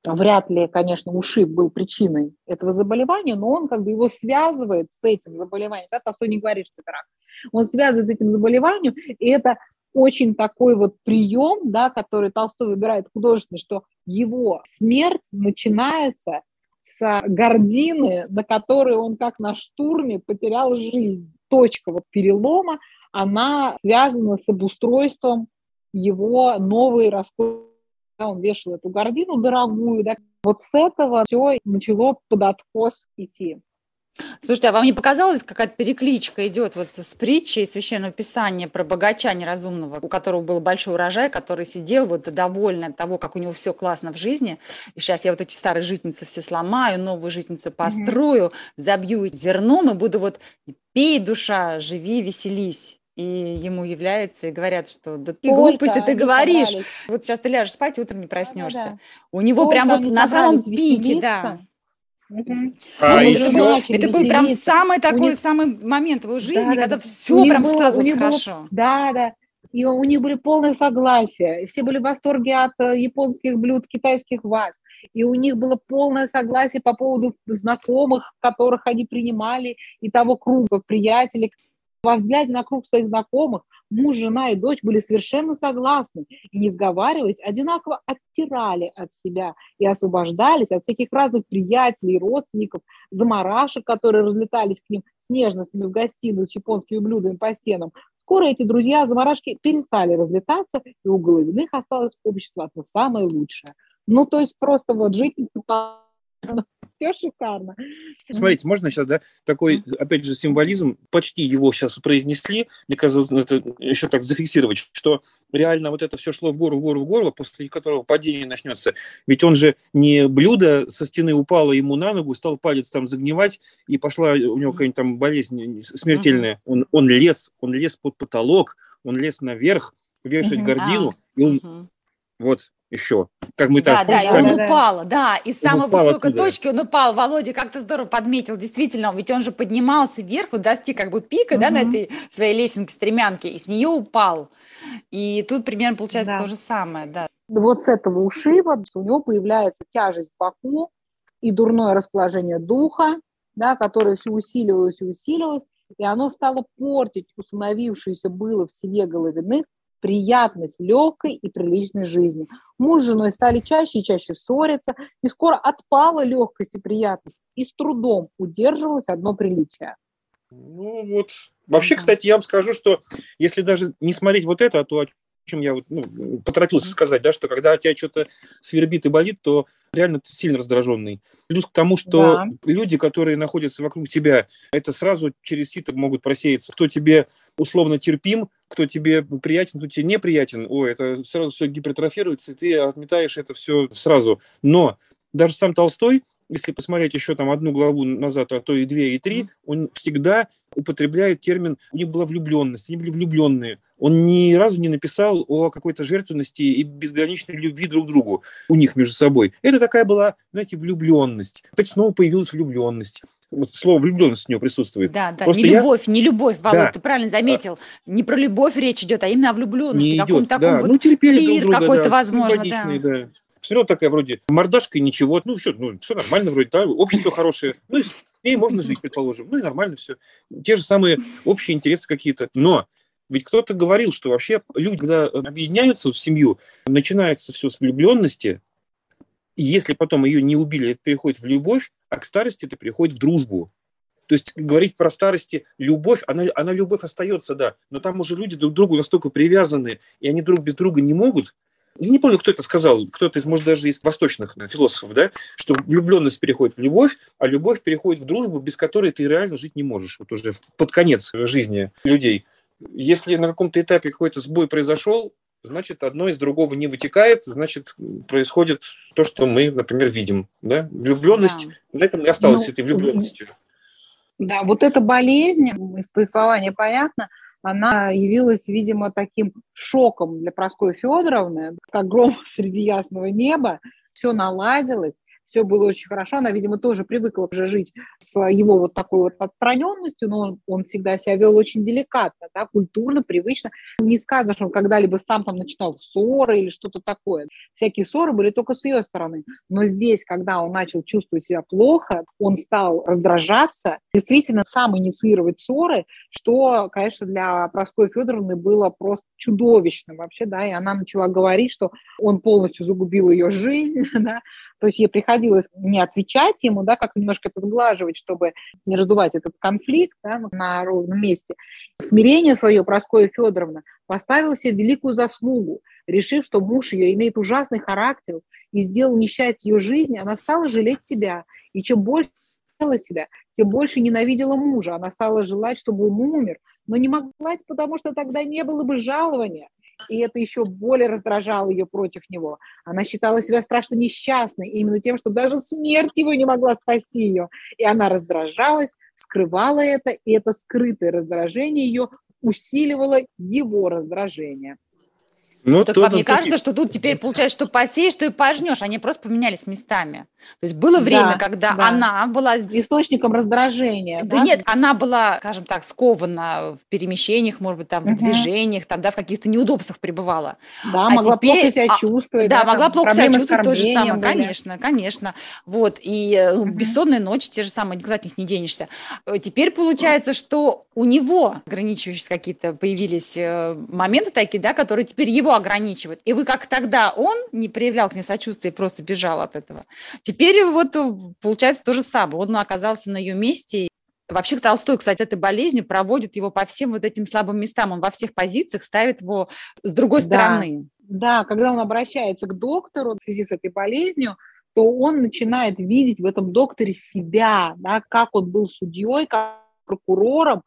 Вряд ли, конечно, ушиб был причиной этого заболевания, но он как бы его связывает с этим заболеванием. Да, Толстой не говорит, что это рак. Он связывает с этим заболеванием, и это очень такой вот прием, да, который Толстой выбирает художественный, что его смерть начинается с гордины, на которой он как на штурме потерял жизнь. Точка вот перелома, она связана с обустройством его новой роскошной он вешал эту гордину дорогую, да, вот с этого все начало под откос идти. Слушайте, а вам не показалось, какая-то перекличка идет вот с притчей Священного Писания про богача неразумного, у которого был большой урожай, который сидел вот довольный от того, как у него все классно в жизни, и сейчас я вот эти старые житницы все сломаю, новые житницы построю, mm-hmm. забью зерном и буду вот пей, душа, живи, веселись и ему является и говорят, что да ты глупости ты говоришь. Собрались. Вот сейчас ты ляжешь спать, утром не проснешься. Да, да. У него Сколько прям вот на самом пике, да. Угу. А это, был, это был прям самый такой них... самый момент в его жизни, да, когда да. все прям было, складывалось хорошо. Было, да, да. И у них были полное согласие. Все были в восторге от э, японских блюд, китайских ваз. И у них было полное согласие по поводу знакомых, которых они принимали, и того круга приятелей, во взгляде на круг своих знакомых муж, жена и дочь были совершенно согласны и, не сговариваясь, одинаково оттирали от себя и освобождались от всяких разных приятелей, родственников, заморашек, которые разлетались к ним с нежностями в гостиную с японскими блюдами по стенам. Скоро эти друзья заморашки перестали разлетаться, и у Головиных осталось общество одно самое лучшее. Ну, то есть просто вот жить все шикарно. Смотрите, можно сейчас, да, такой, опять же, символизм, почти его сейчас произнесли, мне кажется, это еще так зафиксировать, что реально вот это все шло в гору, в гору, в гору, после которого падение начнется. Ведь он же не блюдо со стены упало ему на ногу, стал палец там загнивать, и пошла у него какая-нибудь там болезнь смертельная. Он, он лез, он лез под потолок, он лез наверх, вешать гордину, а, и он вот еще. Как мы да, да, и он упал, да, из самой высокой оттуда. точки он упал. Володя как-то здорово подметил, действительно, ведь он же поднимался вверх, вот достиг как бы пика, угу. да, на этой своей лесенке, стремянке, и с нее упал. И тут примерно получается да. то же самое, да. Вот с этого ушиба у него появляется тяжесть в боку и дурное расположение духа, да, которое все усиливалось и усиливалось, и оно стало портить установившуюся было в себе головины приятность легкой и приличной жизни. Муж с женой стали чаще и чаще ссориться, и скоро отпала легкость и приятность, и с трудом удерживалось одно приличие. Ну вот, вообще, кстати, я вам скажу, что если даже не смотреть вот это, а то, о чем я вот, ну, поторопился сказать, да, что когда у тебя что-то свербит и болит, то реально ты сильно раздраженный. Плюс к тому, что да. люди, которые находятся вокруг тебя, это сразу через сито могут просеяться. Кто тебе условно терпим, кто тебе приятен, кто тебе неприятен, ой, это сразу все гипертрофируется, и ты отметаешь это все сразу. Но даже сам Толстой, если посмотреть еще там одну главу назад, а то и две, и три, он всегда употребляет термин «у них была влюбленность», они были влюбленные. Он ни разу не написал о какой-то жертвенности и безграничной любви друг к другу у них между собой. Это такая была, знаете, влюбленность. Опять снова появилась влюбленность. Вот слово влюбленность у него присутствует. Да, да, Просто не любовь, я... не любовь, Володь, да. ты правильно заметил. Не про любовь речь идет, а именно о влюбленности. Не идет, да. таком ну, вот терпели друг друга, какой-то, да, возможно, да. да. Посмотрел такая вроде мордашка и ничего, ну все, ну все нормально вроде, да, общество хорошее, ну и с ней можно жить, предположим, ну и нормально все. Те же самые общие интересы какие-то. Но ведь кто-то говорил, что вообще люди, когда объединяются в семью, начинается все с влюбленности, если потом ее не убили, это переходит в любовь, а к старости это переходит в дружбу. То есть говорить про старости, любовь, она, она любовь остается, да, но там уже люди друг к другу настолько привязаны, и они друг без друга не могут, я не помню, кто это сказал, кто-то из, может, даже из восточных философов, да, что влюбленность переходит в любовь, а любовь переходит в дружбу, без которой ты реально жить не можешь, вот уже под конец жизни людей. Если на каком-то этапе какой-то сбой произошел, значит, одно из другого не вытекает, значит, происходит то, что мы, например, видим. Да? Влюбленность, да. на этом и осталась ну, этой влюбленностью. Да, вот эта болезнь, из повествования понятно, она явилась, видимо, таким шоком для Проской Федоровны, как гром среди ясного неба. Все наладилось, все было очень хорошо. Она, видимо, тоже привыкла уже жить с его вот такой вот отстраненностью, но он, он всегда себя вел очень деликатно, да, культурно, привычно. Не сказано, что он когда-либо сам там начинал ссоры или что-то такое. Всякие ссоры были только с ее стороны. Но здесь, когда он начал чувствовать себя плохо, он стал раздражаться, действительно сам инициировать ссоры, что, конечно, для Проской Федоровны было просто чудовищным вообще, да, и она начала говорить, что он полностью загубил ее жизнь, да, то есть ей приходилось не отвечать ему, да, как немножко это сглаживать, чтобы не раздувать этот конфликт да, на ровном месте. Смирение свое Проскоя Федоровна поставила себе великую заслугу, решив, что муж ее имеет ужасный характер и сделал несчастье ее жизни, она стала жалеть себя. И чем больше себя, тем больше ненавидела мужа. Она стала желать, чтобы он умер, но не могла, потому что тогда не было бы жалования и это еще более раздражало ее против него. Она считала себя страшно несчастной именно тем, что даже смерть его не могла спасти ее. И она раздражалась, скрывала это, и это скрытое раздражение ее усиливало его раздражение. Ну, так, а мне кажется, что тут теперь получается, что посеешь, что и пожнешь. Они просто поменялись местами. То есть было время, да, когда да. она была... Источником раздражения. Да, да нет, она была, скажем так, скована в перемещениях, может быть, там, в угу. движениях, там, да, в каких-то неудобствах пребывала. Да, а могла теперь... плохо себя чувствовать. Да, да могла плохо себя чувствовать, то же самое, были. конечно, конечно. Вот, и угу. бессонные ночи те же самые, никуда от них не денешься. Э, теперь получается, что у него ограничивающие какие-то появились э, моменты такие, да, которые теперь его ограничивают. И вы как тогда он не проявлял к ней сочувствия и просто бежал от этого. Теперь вот э, получается то же самое. Он оказался на ее месте. Вообще Толстой, кстати, этой болезнью проводит его по всем вот этим слабым местам. Он во всех позициях ставит его с другой стороны. Да, когда он обращается к доктору в связи с этой болезнью, то он начинает видеть в этом докторе себя, да, как он был судьей, как прокурором,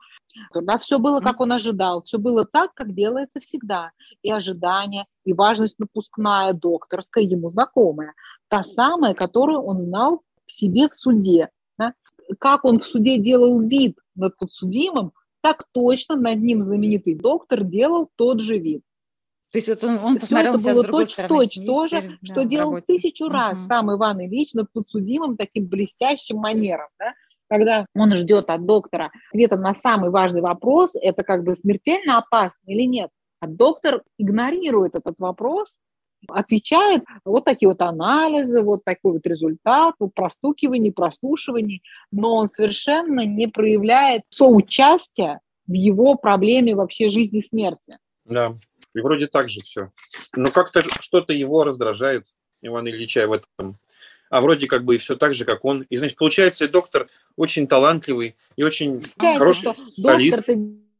да, все было, как он ожидал, все было так, как делается всегда. И ожидание, и важность напускная, докторская, ему знакомая. Та самая, которую он знал в себе в суде. Да? Как он в суде делал вид над подсудимым, так точно над ним знаменитый доктор делал тот же вид. То есть вот он, он посмотрел это было точь-точь то же, да, что делал работе. тысячу раз угу. сам Иван Ильич над подсудимым таким блестящим манером. Да? Когда он ждет от доктора ответа на самый важный вопрос, это как бы смертельно опасно или нет. А доктор игнорирует этот вопрос, отвечает вот такие вот анализы, вот такой вот результат, вот простукивание, прослушивание, но он совершенно не проявляет соучастия в его проблеме вообще жизни и смерти. Да, и вроде так же все. Но как-то что-то его раздражает, Ивана Ильича, в этом а вроде как бы и все так же, как он. И, значит, получается, доктор очень талантливый и очень Получается, хороший что специалист. Доктор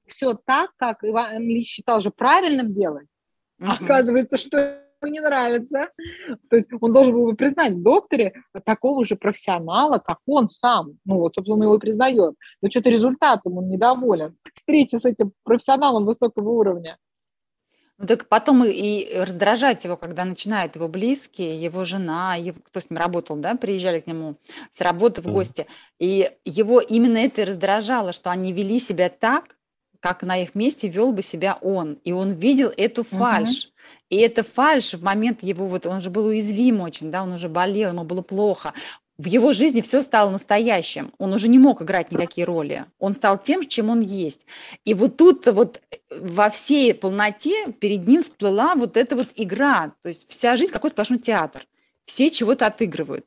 все так, как Иван Ильич считал же правильным делать. Mm-hmm. Оказывается, что ему не нравится. То есть он должен был бы признать в докторе такого же профессионала, как он сам. Ну вот, собственно, его и признает. Но что-то результатом он недоволен. Встреча с этим профессионалом высокого уровня. Ну так потом и, и раздражать его, когда начинают его близкие, его жена, его, кто с ним работал, да, приезжали к нему с работы в гости, и его именно это и раздражало, что они вели себя так, как на их месте вел бы себя он. И он видел эту фальш. Угу. И эта фальш в момент его, вот он же был уязвим очень, да, он уже болел, ему было плохо в его жизни все стало настоящим. Он уже не мог играть никакие роли. Он стал тем, чем он есть. И вот тут вот во всей полноте перед ним всплыла вот эта вот игра. То есть вся жизнь какой сплошной театр. Все чего-то отыгрывают.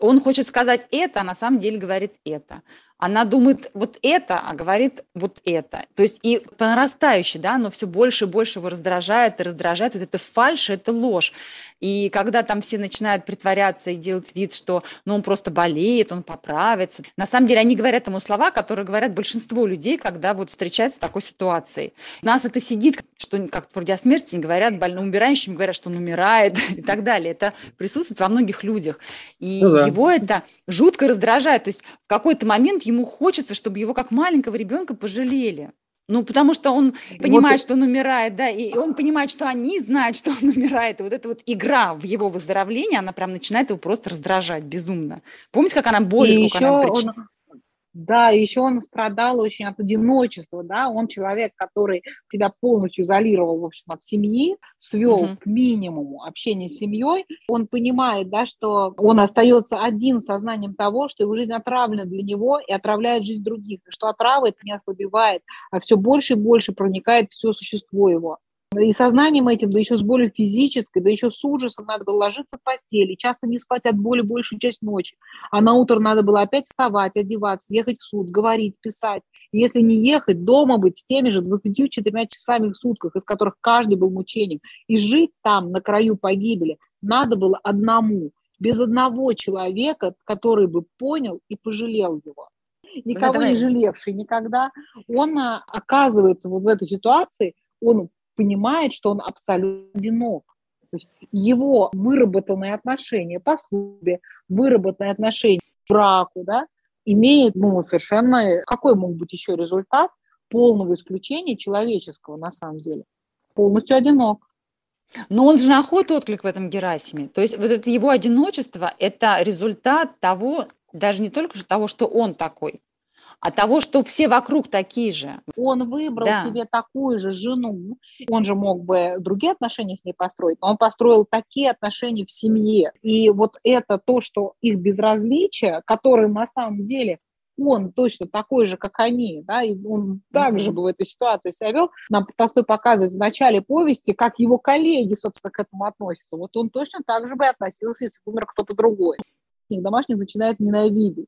Он хочет сказать это, а на самом деле говорит это. Она думает вот это, а говорит вот это. То есть и по нарастающей, да, но все больше и больше его раздражает и раздражает. Вот это фальшь, это ложь. И когда там все начинают притворяться и делать вид, что ну, он просто болеет, он поправится. На самом деле они говорят ему слова, которые говорят большинство людей, когда вот встречаются с такой ситуацией. У нас это сидит, что как вроде о смерти не говорят, больным умирающим говорят, что он умирает и так далее. Это присутствует во многих людях. И ну, да. его это жутко раздражает. То есть в какой-то момент ему хочется, чтобы его как маленького ребенка пожалели. Ну, потому что он понимает, вот... что он умирает, да, и он понимает, что они знают, что он умирает. И вот эта вот игра в его выздоровление, она прям начинает его просто раздражать безумно. Помните, как она боль, сколько она причиняет? Да, еще он страдал очень от одиночества, да, он человек, который себя полностью изолировал, в общем, от семьи, свел uh-huh. к минимуму общение с семьей, он понимает, да, что он остается один сознанием того, что его жизнь отравлена для него и отравляет жизнь других, что отрава это не ослабевает, а все больше и больше проникает все существо его. И сознанием этим, да еще с болью физической, да еще с ужасом надо было ложиться в постели, часто не спать от боли большую часть ночи. А на утро надо было опять вставать, одеваться, ехать в суд, говорить, писать. И если не ехать, дома быть с теми же 24 часами в сутках, из которых каждый был мучением, и жить там, на краю погибели, надо было одному, без одного человека, который бы понял и пожалел его никого не жалевший никогда, он а, оказывается вот в этой ситуации, он понимает, что он абсолютно одинок. То есть его выработанные отношения по службе, выработанные отношения к браку, да, имеет ну, совершенно... Какой мог быть еще результат полного исключения человеческого на самом деле? Полностью одинок. Но он же находит отклик в этом Герасиме. То есть вот это его одиночество – это результат того, даже не только того, что он такой, а того, что все вокруг такие же. Он выбрал да. себе такую же жену, он же мог бы другие отношения с ней построить, но он построил такие отношения в семье. И вот это то, что их безразличие, которое на самом деле он точно такой же, как они, да, и он также бы в этой ситуации себя вел. Нам Толстой показывает в начале повести, как его коллеги, собственно, к этому относятся. Вот он точно так же бы относился, если бы умер кто-то другой. Их домашних начинает ненавидеть.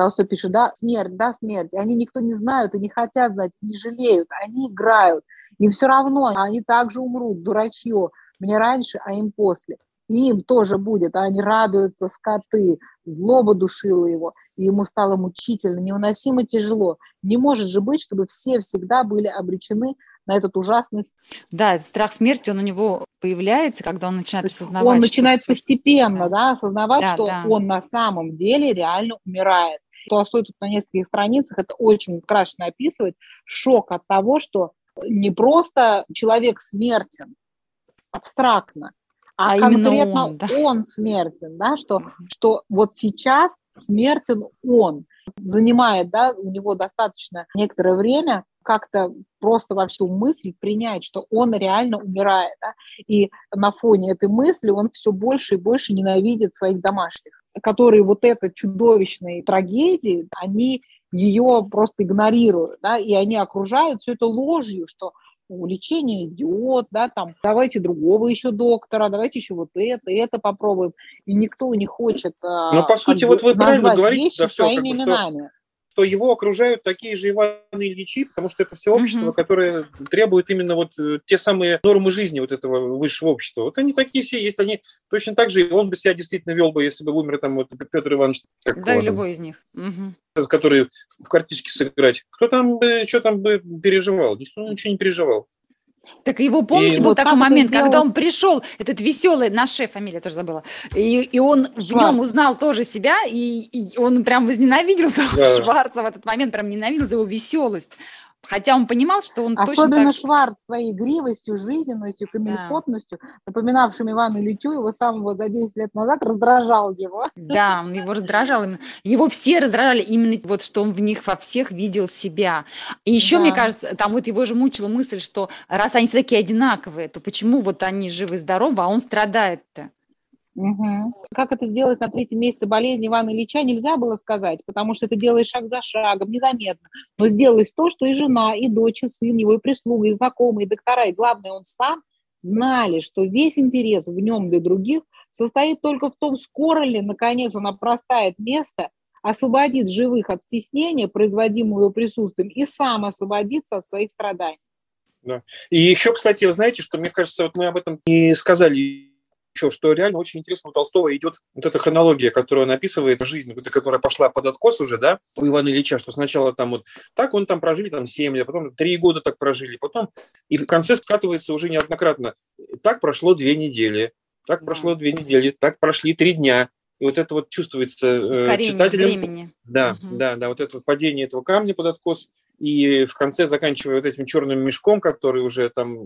Толстой пишет, да, смерть, да, смерть. Они никто не знают и не хотят знать, не жалеют, они играют. И все равно они также умрут, дурачье. Мне раньше, а им после. И им тоже будет, а они радуются, скоты. Злоба душила его, и ему стало мучительно, невыносимо тяжело. Не может же быть, чтобы все всегда были обречены на этот ужасный... Да, страх смерти, он у него появляется, когда он начинает осознавать. Он начинает постепенно, да, осознавать, да, что да. он на самом деле реально умирает. Толстой тут на нескольких страницах это очень красочно описывает. Шок от того, что не просто человек смертен абстрактно, а, а конкретно он, да. он смертен, да, что, что вот сейчас смертен он. Занимает, да, у него достаточно некоторое время как-то просто во всю мысль принять, что он реально умирает. Да? И на фоне этой мысли он все больше и больше ненавидит своих домашних, которые вот этой чудовищной трагедии, они ее просто игнорируют, да, и они окружают все это ложью, что лечение идет, да, там, давайте другого еще доктора, давайте еще вот это, это попробуем. И никто не хочет а, Но, по сути, вот вы правильно говорите, да, все, как бы, что что его окружают такие же Иваны Ильичи, потому что это все общество, угу. которое требует именно вот э, те самые нормы жизни вот этого высшего общества. Вот они такие все есть, они точно так же, он бы себя действительно вел бы, если бы умер там вот Петр Иванович. Как да, любой из них. Угу. Который в картишке сыграть. Кто там бы, что там бы переживал? Никто ничего не переживал. Так его, помните, и был вот такой момент, когда он пришел, этот веселый, наш шеф, фамилия тоже забыла, и, и он Шварц. в нем узнал тоже себя, и, и он прям возненавидел да. Шварца в этот момент, прям ненавидел за его веселость. Хотя он понимал, что он Особенно точно так... Шварц своей игривостью, жизненностью, камелепотностью, да. напоминавшим Ивану Ильичу, его самого за 10 лет назад раздражал его. Да, он его раздражал. Его все раздражали именно вот, что он в них во всех видел себя. И еще, да. мне кажется, там вот его же мучила мысль, что раз они все такие одинаковые, то почему вот они живы и здоровы, а он страдает-то? Угу. Как это сделать на третьем месяце болезни Ивана Ильича, нельзя было сказать, потому что это делаешь шаг за шагом, незаметно. Но сделалось то, что и жена, и дочь, и сын его, и прислуга, и знакомые, и доктора, и главное, он сам знали, что весь интерес в нем для других состоит только в том, скоро ли, наконец, он опростает место, освободит живых от стеснения, производимого его присутствием, и сам освободится от своих страданий. Да. И еще, кстати, вы знаете, что мне кажется, вот мы об этом не сказали еще, что реально очень интересно у Толстого идет вот эта хронология, которую он описывает жизнь, которая пошла под откос уже, да, у Ивана Ильича, что сначала там вот так он там прожили там 7 лет, потом 3 года так прожили, потом и в конце скатывается уже неоднократно. Так прошло две недели, так прошло две недели, так прошли три дня. И вот это вот чувствуется э, читателем. времени. Да, угу. да, да, вот это падение этого камня под откос, и в конце заканчивая вот этим черным мешком, который уже там,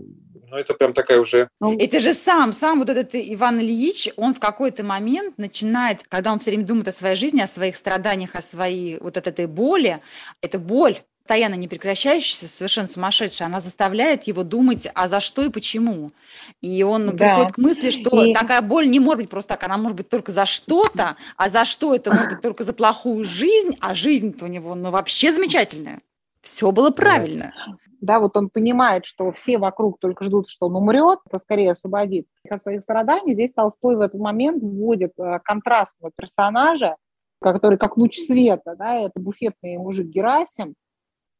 ну это прям такая уже... Ну, это же сам, сам вот этот Иван Ильич, он в какой-то момент начинает, когда он все время думает о своей жизни, о своих страданиях, о своей вот от этой боли, это боль, постоянно не прекращающаяся, совершенно сумасшедшая, она заставляет его думать, а за что и почему. И он да. приходит к мысли, что и... такая боль не может быть просто так, она может быть только за что-то, а за что это может быть только за плохую жизнь, а жизнь-то у него ну, вообще замечательная. Все было правильно. Да, вот он понимает, что все вокруг только ждут, что он умрет, поскорее освободит от своих страданий. Здесь Толстой в этот момент вводит э, контрастного персонажа, который как луч света, да, это буфетный мужик Герасим,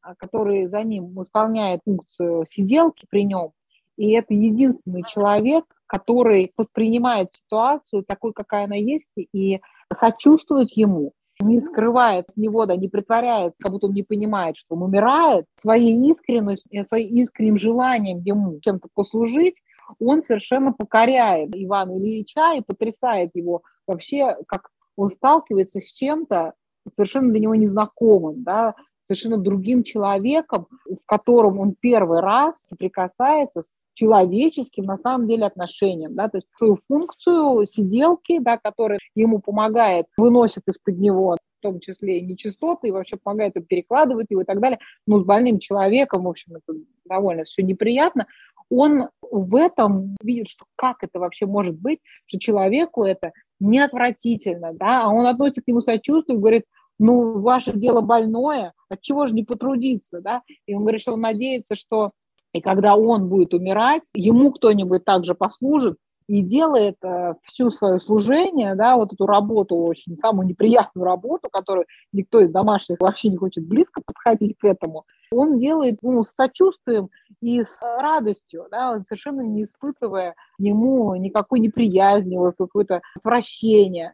а, который за ним исполняет функцию сиделки при нем. И это единственный человек, который воспринимает ситуацию такой, какая она есть, и сочувствует ему не скрывает от него, да, не притворяется, как будто он не понимает, что он умирает, своей искренностью, своим искренним желанием ему чем-то послужить, он совершенно покоряет Ивана Ильича и потрясает его вообще, как он сталкивается с чем-то совершенно для него незнакомым, да, совершенно другим человеком, в котором он первый раз соприкасается с человеческим, на самом деле, отношением, да, то есть свою функцию сиделки, да, которая ему помогает, выносит из-под него в том числе и нечистоты, и вообще помогает им перекладывать его и так далее, но с больным человеком, в общем, это довольно все неприятно, он в этом видит, что как это вообще может быть, что человеку это не отвратительно, да, а он относится к нему сочувствием, говорит, ну, ваше дело больное, от чего же не потрудиться, да? И он говорит, что он надеется, что и когда он будет умирать, ему кто-нибудь также послужит, и делает э, всю свое служение, да, вот эту работу, очень самую неприятную работу, которую никто из домашних вообще не хочет близко подходить к этому, он делает ну, с сочувствием и с радостью, да, совершенно не испытывая ему никакой неприязни, вот какое-то отвращение.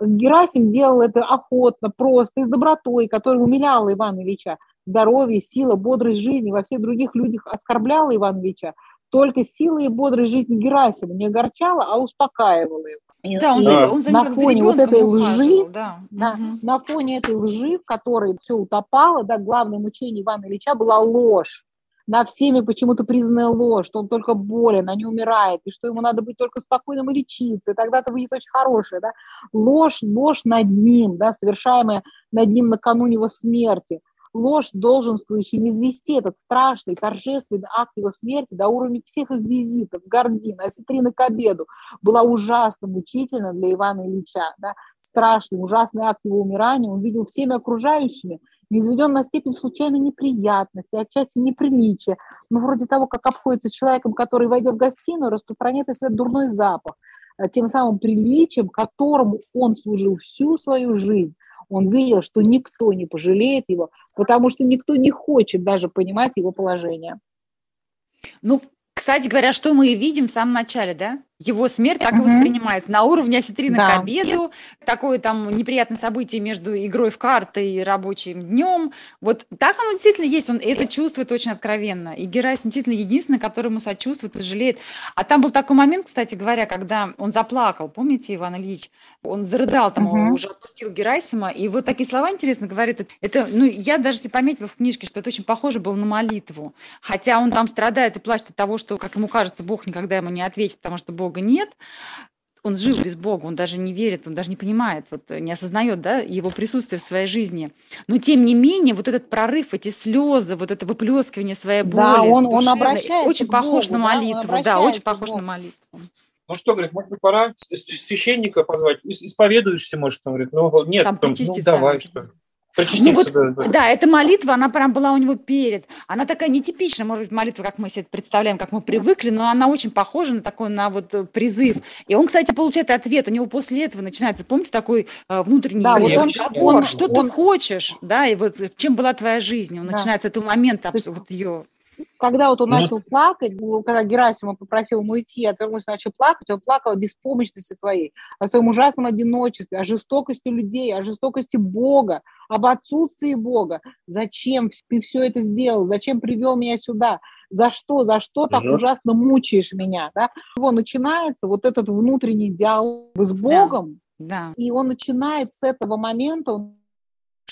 Герасим делал это охотно, просто, и с добротой, которая умиляла Ивана Ильича. Здоровье, сила, бодрость жизни во всех других людях оскорбляла Ивана Ильича. Только сила и бодрость жизни Герасима не огорчала, а успокаивала его. Да, он, да. он за на фоне вот этой лжи, да. Да, угу. на фоне этой лжи, в которой все утопало, да, главное мучение Ивана Ильича была ложь на всеми почему-то признанная ложь, что он только болен, а не умирает, и что ему надо быть только спокойным и лечиться, и тогда это выйдет очень хорошее, да, ложь, ложь над ним, да, совершаемая над ним накануне его смерти, ложь долженствующий не извести этот страшный, торжественный акт его смерти до уровня всех их визитов, гордин, осетрины к обеду, была ужасно мучительна для Ивана Ильича, да, страшный, ужасный акт его умирания он видел всеми окружающими, низведен на степень случайной неприятности, отчасти неприличия, но вроде того, как обходится с человеком, который войдет в гостиную, распространяет о себе дурной запах, э, тем самым приличием, которому он служил всю свою жизнь. Он видел, что никто не пожалеет его, потому что никто не хочет даже понимать его положение. Ну, кстати говоря, что мы и видим в самом начале, да? Его смерть так uh-huh. и воспринимается на уровне осетрины да. к обеду. Такое там неприятное событие между игрой в карты и рабочим днем. Вот так оно действительно есть. Он это чувствует очень откровенно. И Герасим действительно единственный, который ему сочувствует и жалеет. А там был такой момент, кстати говоря, когда он заплакал. Помните, Иван Ильич? Он зарыдал, там uh-huh. он уже отпустил Герасима. И вот такие слова интересно говорит. Это, ну, я даже себе пометила в книжке, что это очень похоже было на молитву. Хотя он там страдает и плачет от того, что, как ему кажется, Бог никогда ему не ответит, потому что Бог Бога нет, он жил без Бога, он даже не верит, он даже не понимает, вот, не осознает да, его присутствие в своей жизни. Но тем не менее, вот этот прорыв, эти слезы, вот это выплескивание своей боли, да, он, он обращается очень похож Богу, на молитву, да, да очень похож на молитву. Ну что, говорит, может быть, пора священника позвать? Исповедуешься, может, он говорит, ну нет, там, там ну давай, что Ну, вот, да, да. да, эта молитва, она прям была у него перед. Она такая нетипичная, может быть, молитва, как мы себе представляем, как мы привыкли, но она очень похожа на такой, на вот э, призыв. И он, кстати, получает ответ. У него после этого начинается, помните, такой э, внутренний да, вот он, он, что он, ты хочешь, да, и вот чем была твоя жизнь. Он да. начинает с этого момента вот ее когда вот он ну, начал плакать, когда Герасимов попросил ему уйти, отвернулся, начал плакать, он плакал о беспомощности своей, о своем ужасном одиночестве, о жестокости людей, о жестокости Бога, об отсутствии Бога. Зачем ты все это сделал? Зачем привел меня сюда? За что? За что так угу. ужасно мучаешь меня? Да? Его начинается вот этот внутренний диалог с Богом, да. Да. и он начинает с этого момента, он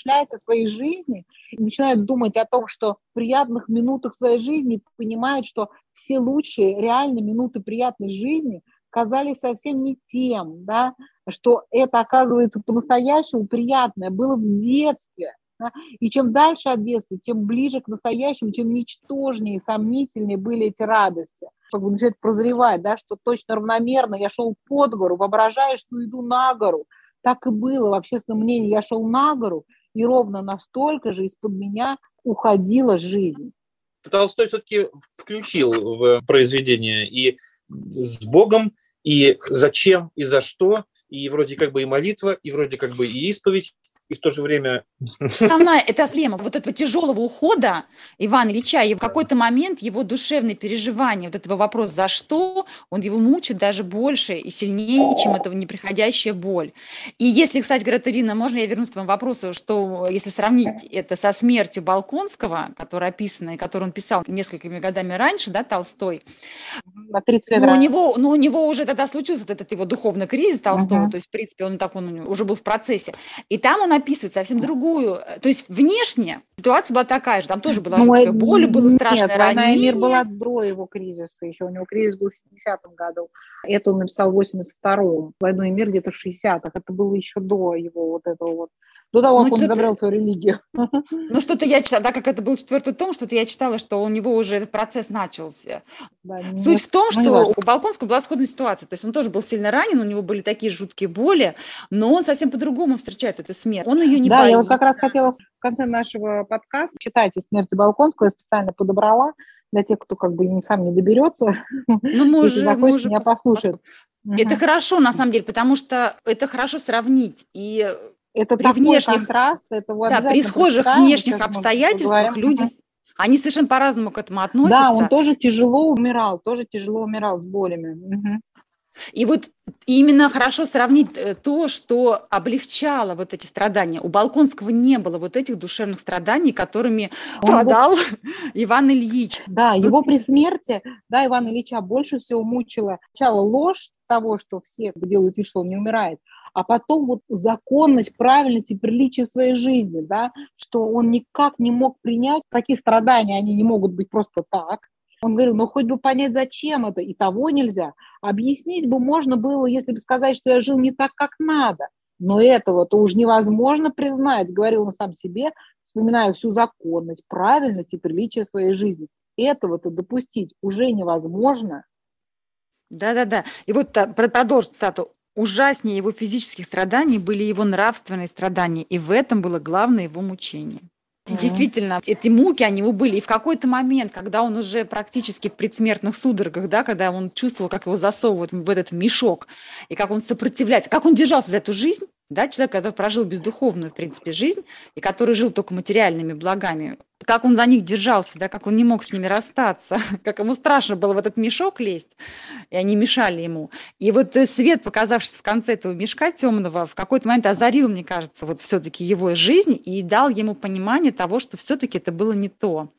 о своей жизни, и начинает думать о том, что в приятных минутах своей жизни понимает, что все лучшие реальные минуты приятной жизни казались совсем не тем, да, что это оказывается по-настоящему приятное было в детстве. Да? И чем дальше от детства, тем ближе к настоящему, чем ничтожнее и сомнительнее были эти радости. Как бы начинает прозревать, да, что точно равномерно я шел под гору, воображая, что иду на гору. Так и было в общественном мнении. Я шел на гору, и ровно настолько же из-под меня уходила жизнь. Толстой все-таки включил в произведение и с Богом, и зачем, и за что, и вроде как бы и молитва, и вроде как бы и исповедь, и в то же время... Основная это схема вот этого тяжелого ухода Ивана Ильича, и в какой-то момент его душевные переживания, вот этого вопроса «за что?», он его мучит даже больше и сильнее, чем эта неприходящая боль. И если, кстати говоря, Ирина, можно я вернусь к твоему вопросу, что если сравнить это со смертью Балконского, которая описана, и которую он писал несколькими годами раньше, да, Толстой, на 30 лет. Но у него, но у него уже тогда случился этот его духовный кризис Толстого, uh-huh. то есть, в принципе, он так он уже был в процессе. И там он описывает совсем другую, э, то есть внешне ситуация была такая же, там тоже была ну, жуткая боль, было страшное нет, ранение. «Война и мир» была до его кризиса еще, у него кризис был в 70-м году, это он написал в 82-м, «Войну и мир» где-то в 60-х, это было еще до его вот этого вот до того, ну, как он забрал свою религию. Ну, что-то я читала, да, как это был четвертый том, что-то я читала, что у него уже этот процесс начался. Да, Суть нет, в том, что у Балконского была сходная ситуация. То есть он тоже был сильно ранен, у него были такие жуткие боли, но он совсем по-другому встречает эту смерть. Он ее не да, боится. я вот как раз хотела в конце нашего подкаста читайте «Смерть Балконского», я специально подобрала для тех, кто как бы сам не доберется. Ну, мы уже, мы уже меня послушает. Это угу. хорошо, на самом деле, потому что это хорошо сравнить. И это при внешних, контраст, это да, при схожих внешних обстоятельствах люди, они совершенно по-разному к этому относятся. Да, он тоже тяжело умирал, тоже тяжело умирал с болями. Угу. И вот именно хорошо сравнить э, то, что облегчало вот эти страдания. У Балконского не было вот этих душевных страданий, которыми Он страдал был... Иван Ильич. Да, ну... его при смерти, да, Иван Ильича больше всего мучила сначала ложь того, что все делают вид, что он не умирает, а потом вот законность, правильность и приличие своей жизни, да, что он никак не мог принять, такие страдания, они не могут быть просто так. Он говорил, ну хоть бы понять, зачем это, и того нельзя. Объяснить бы можно было, если бы сказать, что я жил не так, как надо. Но этого-то уж невозможно признать, говорил он сам себе, вспоминая всю законность, правильность и приличие своей жизни. Этого-то допустить уже невозможно. Да-да-да. И вот продолжить цитату ужаснее его физических страданий были его нравственные страдания, и в этом было главное его мучение. Действительно, эти муки, они его были. И в какой-то момент, когда он уже практически в предсмертных судорогах, да, когда он чувствовал, как его засовывают в этот мешок, и как он сопротивляется, как он держался за эту жизнь, да, человек, который прожил бездуховную, в принципе, жизнь, и который жил только материальными благами, как он за них держался, да, как он не мог с ними расстаться, как ему страшно было в этот мешок лезть, и они мешали ему. И вот э, свет, показавшийся в конце этого мешка темного, в какой-то момент озарил, мне кажется, вот все-таки его жизнь и дал ему понимание того, что все-таки это было не то.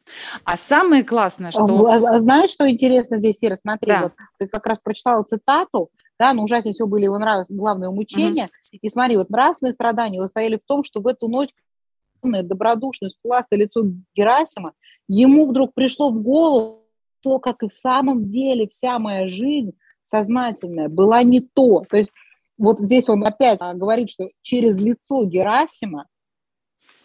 А самое классное, что... А, а знаешь, что интересно здесь, Ира? Смотри, да. вот ты как раз прочитала цитату, да, но ужаснее всего были его нрав... главное мучения. Mm-hmm. И смотри, вот нравственные страдания состояли в том, что в эту ночь добродушное, скуластое лицо Герасима, ему вдруг пришло в голову то, как и в самом деле вся моя жизнь сознательная была не то. То есть вот здесь он опять говорит, что через лицо Герасима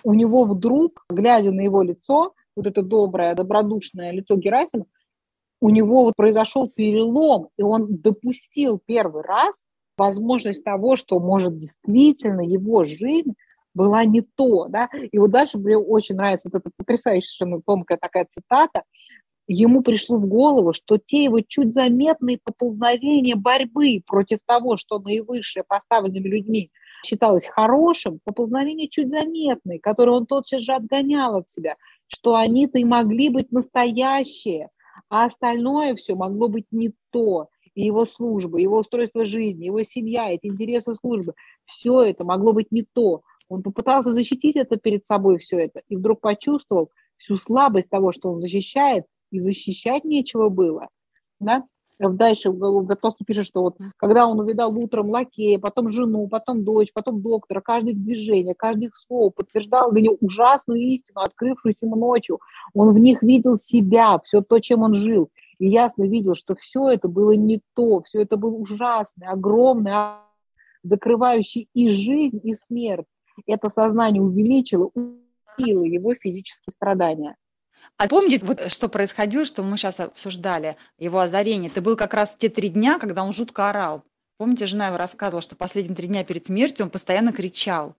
у него вдруг, глядя на его лицо, вот это доброе, добродушное лицо Герасима, у него вот произошел перелом, и он допустил первый раз возможность того, что может действительно его жизнь была не то, да, и вот дальше мне очень нравится вот эта потрясающая, тонкая такая цитата, ему пришло в голову, что те его чуть заметные поползновения борьбы против того, что наивысшее поставленными людьми считалось хорошим, поползновения чуть заметные, которые он тотчас же отгонял от себя, что они-то и могли быть настоящие, а остальное все могло быть не то. И его служба, его устройство жизни, его семья, эти интересы службы, все это могло быть не то. Он попытался защитить это перед собой, все это, и вдруг почувствовал всю слабость того, что он защищает, и защищать нечего было. Да? Дальше Гатосту пишет, что вот когда он увидал утром лакея, потом жену, потом дочь, потом доктора, каждое их движение, каждое их слово подтверждал для него ужасную истину, открывшуюся ему ночью. Он в них видел себя, все то, чем он жил. И ясно видел, что все это было не то, все это было ужасное, огромное, закрывающее и жизнь, и смерть. Это сознание увеличило, увеличило его физические страдания. А помните, вот что происходило, что мы сейчас обсуждали, его озарение? Это был как раз те три дня, когда он жутко орал. Помните, жена его рассказывала, что последние три дня перед смертью он постоянно кричал.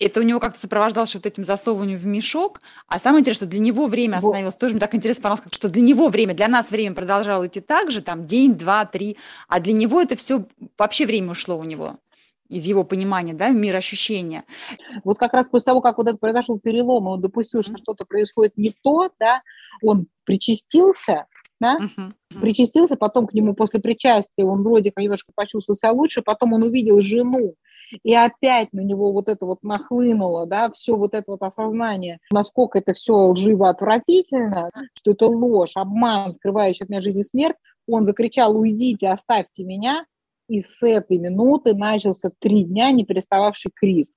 Это у него как-то сопровождалось вот этим засовыванием в мешок. А самое интересное, что для него время остановилось. Тоже мне так интересно понравилось, что для него время, для нас время продолжало идти так же, там день, два, три. А для него это все, вообще время ушло у него из его понимания, да, мир ощущения. Вот как раз после того, как вот это произошел перелом, он допустил, что что-то происходит не то, да, он причастился, да, uh-huh. причастился, потом к нему после причастия он вроде как немножко почувствовал себя лучше, потом он увидел жену, и опять на него вот это вот нахлынуло, да, все вот это вот осознание, насколько это все лживо отвратительно, что это ложь, обман, скрывающий от меня жизнь и смерть, он закричал, уйдите, оставьте меня, и с этой минуты начался три дня не перестававший крик.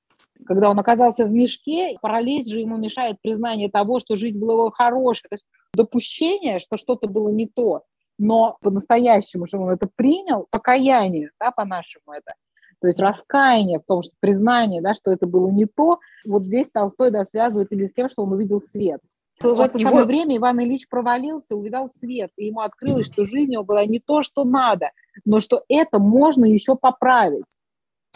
Когда он оказался в мешке, параллель же ему мешает признание того, что жизнь была хорошей. То есть допущение, что что-то было не то. Но по-настоящему, что он это принял, покаяние, да, по-нашему это, то есть раскаяние в том, что признание, да, что это было не то, вот здесь Толстой да, связывает именно с тем, что он увидел свет. В это него... самое время Иван Ильич провалился, увидал свет, и ему открылось, что жизнь его была не то, что надо, но что это можно еще поправить.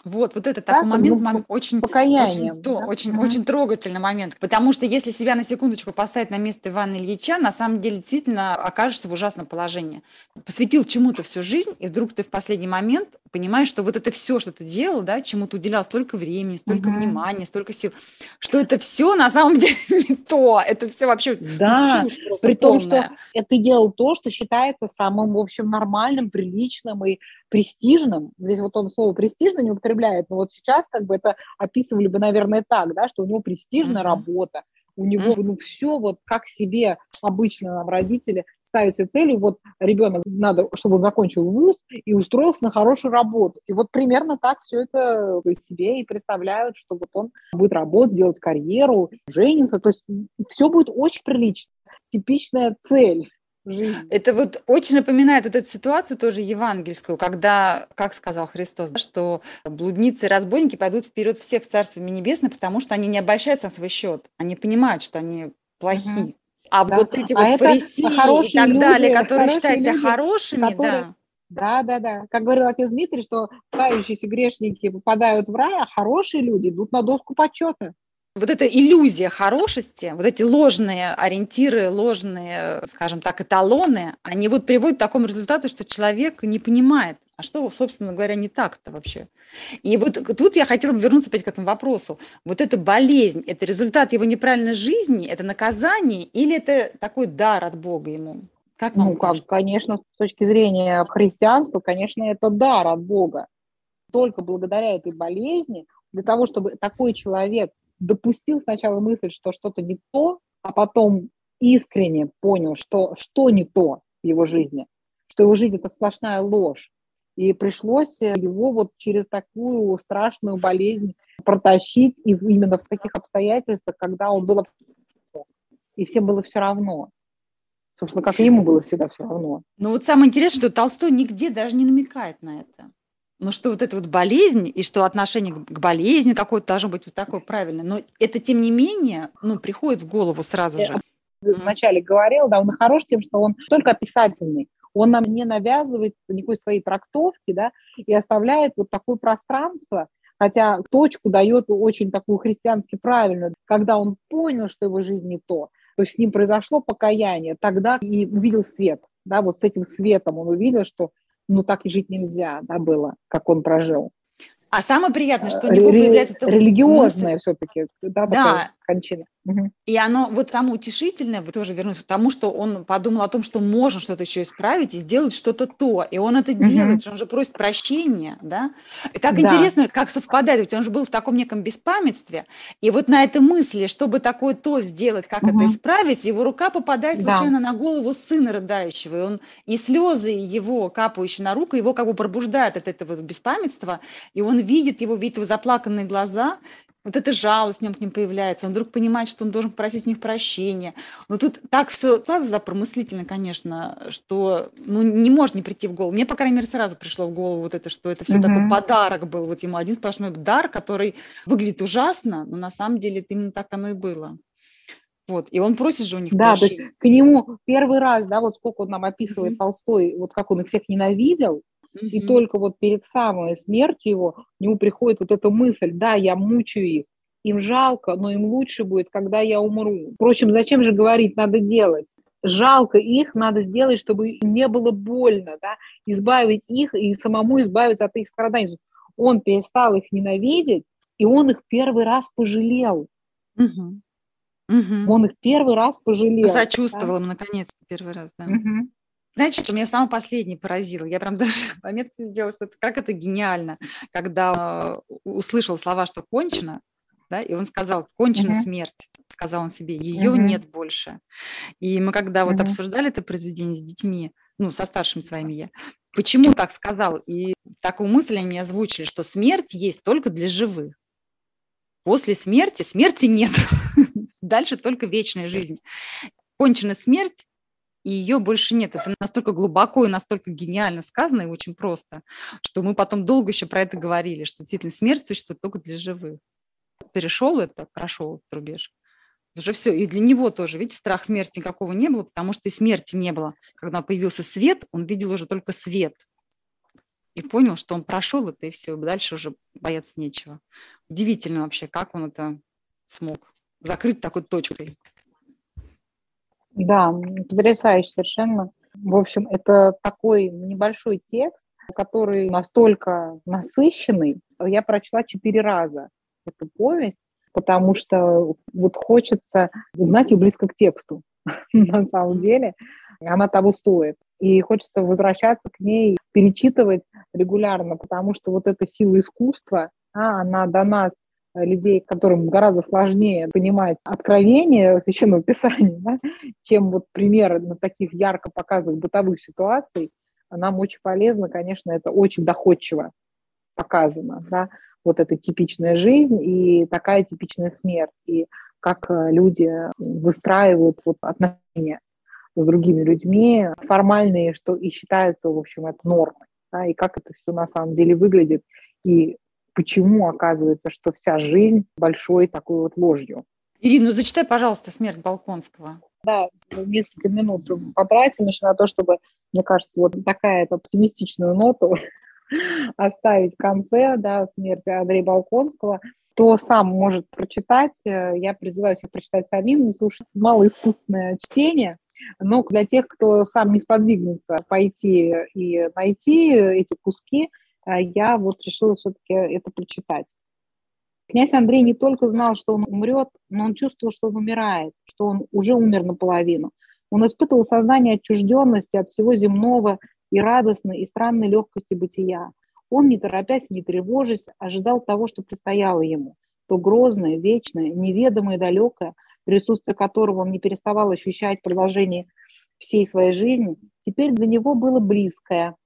Вот, вот это такой момент, момент очень, очень, да? очень, угу. очень трогательный момент. Потому что если себя на секундочку поставить на место Ивана Ильича, на самом деле действительно окажешься в ужасном положении. Посвятил чему-то всю жизнь, и вдруг ты в последний момент понимаешь, что вот это все, что ты делал, да, чему ты уделял столько времени, столько угу. внимания, столько сил, что это все на самом деле не то. Это все вообще да, при том, полная. что ты делал то, что считается самым, в общем, нормальным, приличным и престижным. Здесь вот он слово престижно не употребляет, но вот сейчас как бы это описывали бы, наверное, так, да, что у него престижная mm-hmm. работа, у него mm-hmm. ну все вот как себе обычно нам родители ставят себе целью, вот ребенок надо, чтобы он закончил вуз и устроился на хорошую работу. И вот примерно так все это себе и представляют, что вот он будет работать, делать карьеру, жениться. То есть все будет очень прилично. Типичная цель это вот очень напоминает вот эту ситуацию тоже евангельскую, когда, как сказал Христос, что блудницы и разбойники пойдут вперед всех в Царстве Небесное, потому что они не обольщаются на свой счет. Они понимают, что они плохие. Угу. А да. вот эти а вот фарисеи и так люди, далее, которые считают себя хорошими, которые... да. Да, да, да. Как говорил отец Дмитрий, что кающиеся грешники попадают в рай, а хорошие люди идут на доску почета вот эта иллюзия хорошести, вот эти ложные ориентиры, ложные, скажем так, эталоны, они вот приводят к такому результату, что человек не понимает, а что, собственно говоря, не так-то вообще. И вот тут я хотела бы вернуться опять к этому вопросу. Вот эта болезнь, это результат его неправильной жизни, это наказание или это такой дар от Бога ему? Как ну, как, конечно, с точки зрения христианства, конечно, это дар от Бога. Только благодаря этой болезни, для того, чтобы такой человек допустил сначала мысль, что что-то не то, а потом искренне понял, что, что не то в его жизни, что его жизнь – это сплошная ложь. И пришлось его вот через такую страшную болезнь протащить, и именно в таких обстоятельствах, когда он был и всем было все равно. Собственно, как и ему было всегда все равно. Ну вот самое интересное, что Толстой нигде даже не намекает на это. Но что вот эта вот болезнь, и что отношение к болезни какое-то должно быть вот такое правильное. Но это, тем не менее, ну, приходит в голову сразу же. Я вначале говорил, да, он хорош тем, что он только описательный. Он нам не навязывает никакой своей трактовки, да, и оставляет вот такое пространство, Хотя точку дает очень такую христиански правильную, когда он понял, что его жизнь не то, то есть с ним произошло покаяние, тогда и увидел свет, да, вот с этим светом он увидел, что ну так и жить нельзя, да, было, как он прожил. А самое приятное, что у него появляется... Религиозное все-таки, да, да. Кончина. И оно вот там утешительное, вы тоже вернулись к тому, что он подумал о том, что можно что-то еще исправить и сделать что-то то. И он это делает, он же просит прощения, да? И так да. интересно, как совпадает, ведь он же был в таком неком беспамятстве. И вот на этой мысли, чтобы такое то сделать, как угу. это исправить, его рука попадает случайно да. на голову сына рыдающего. И, он, и слезы его, капающие на руку, его как бы пробуждают от этого беспамятства. И он видит его, видит его заплаканные глаза, вот эта жалость в нем к ним появляется, он вдруг понимает, что он должен просить у них прощения. Но тут так все складывается, да, промыслительно, конечно, что ну, не может не прийти в голову. Мне, по крайней мере, сразу пришло в голову вот это, что это все mm-hmm. такой подарок был вот ему, один сплошной дар, который выглядит ужасно, но на самом деле это именно так оно и было. Вот, и он просит же у них да, прощения. Есть к нему первый раз, да, вот сколько он нам описывает mm-hmm. Толстой, вот как он их всех ненавидел, Mm-hmm. И только вот перед самой смертью его, к нему приходит вот эта мысль, да, я мучаю их, им жалко, но им лучше будет, когда я умру. Впрочем, зачем же говорить, надо делать? Жалко их, надо сделать, чтобы им не было больно, да, избавить их и самому избавиться от их страданий. Он перестал их ненавидеть, и он их первый раз пожалел. Угу. Угу. Он их первый раз пожалел. Сочувствовал да? им, наконец-то, первый раз, да. Угу. Знаете, что меня самое последнее поразило? Я прям даже пометки сделала, что это, как это гениально, когда э, услышал слова, что кончено, да, и он сказал, кончена uh-huh. смерть, сказал он себе, ее uh-huh. нет больше. И мы когда uh-huh. вот обсуждали это произведение с детьми, ну, со старшими своими я, почему так сказал? И такую мысль они озвучили, что смерть есть только для живых. После смерти смерти нет. Дальше только вечная жизнь. Кончена смерть, и ее больше нет. Это настолько глубоко и настолько гениально сказано и очень просто, что мы потом долго еще про это говорили, что действительно смерть существует только для живых. Перешел это, прошел этот рубеж. Уже все. И для него тоже, видите, страх смерти никакого не было, потому что и смерти не было. Когда появился свет, он видел уже только свет. И понял, что он прошел это, и все. Дальше уже бояться нечего. Удивительно вообще, как он это смог закрыть такой точкой. Да, потрясающе совершенно. В общем, это такой небольшой текст, который настолько насыщенный. Я прочла четыре раза эту повесть, потому что вот хочется узнать ее близко к тексту. На самом деле она того стоит. И хочется возвращаться к ней, перечитывать регулярно, потому что вот эта сила искусства, она до нас людей, которым гораздо сложнее понимать откровение Священного Писания, да, чем вот примеры на таких ярко показанных бытовых ситуаций, нам очень полезно, конечно, это очень доходчиво показано, да, вот эта типичная жизнь и такая типичная смерть, и как э, люди выстраивают вот отношения с другими людьми, формальные, что и считается, в общем, это нормой, да, и как это все на самом деле выглядит, и почему оказывается, что вся жизнь большой такой вот ложью. Ирина, ну зачитай, пожалуйста, «Смерть Балконского». Да, несколько минут потратим еще на то, чтобы, мне кажется, вот такая оптимистичную ноту оставить в конце, да, смерти Андрея Балконского. Кто сам может прочитать, э, я призываю всех прочитать самим, не слушать малоискусственное чтение, но для тех, кто сам не сподвигнется пойти и найти эти куски, я вот решила все-таки это прочитать. Князь Андрей не только знал, что он умрет, но он чувствовал, что он умирает, что он уже умер наполовину. Он испытывал сознание отчужденности от всего земного и радостной, и странной легкости бытия. Он, не торопясь и не тревожась, ожидал того, что предстояло ему. То грозное, вечное, неведомое, далекое, присутствие которого он не переставал ощущать в продолжении всей своей жизни, теперь для него было близкое,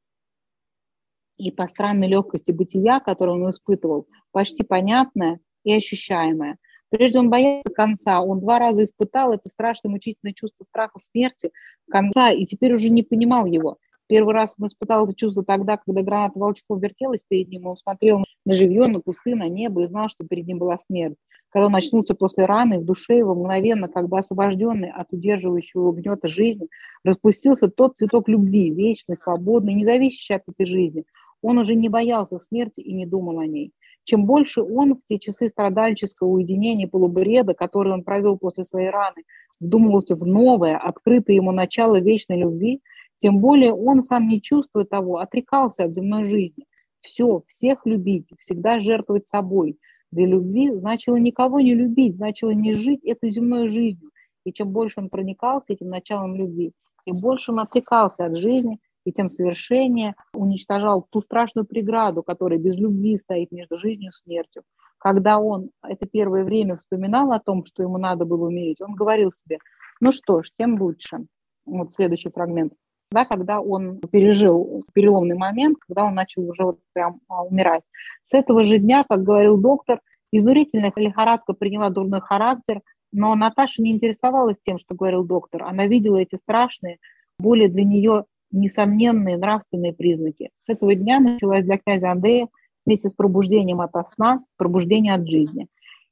и по странной легкости бытия, которую он испытывал, почти понятное и ощущаемое. Прежде он боялся конца, он два раза испытал это страшное мучительное чувство страха смерти конца, и теперь уже не понимал его. Первый раз он испытал это чувство тогда, когда граната волчков вертелась перед ним, он смотрел на живье, на кусты, на небо и знал, что перед ним была смерть. Когда он очнулся после раны, в душе его мгновенно, как бы освобожденный от удерживающего его гнета жизни, распустился тот цветок любви, вечный, свободный, не зависящий от этой жизни. Он уже не боялся смерти и не думал о ней. Чем больше он в те часы страдальческого уединения полубреда, которые он провел после своей раны, вдумывался в новое, открытое ему начало вечной любви, тем более он, сам не чувствуя того, отрекался от земной жизни. Все, всех любить, всегда жертвовать собой. Для любви значило никого не любить, значило не жить этой земной жизнью. И чем больше он проникался этим началом любви, тем больше он отрекался от жизни, и тем совершеннее уничтожал ту страшную преграду, которая без любви стоит между жизнью и смертью. Когда он это первое время вспоминал о том, что ему надо было умереть, он говорил себе, ну что ж, тем лучше. Вот следующий фрагмент. Да, когда он пережил переломный момент, когда он начал уже вот прям а, умирать. С этого же дня, как говорил доктор, изнурительная лихорадка приняла дурной характер, но Наташа не интересовалась тем, что говорил доктор. Она видела эти страшные, более для нее несомненные нравственные признаки. С этого дня началась для князя Андрея вместе с пробуждением от сна, пробуждение от жизни.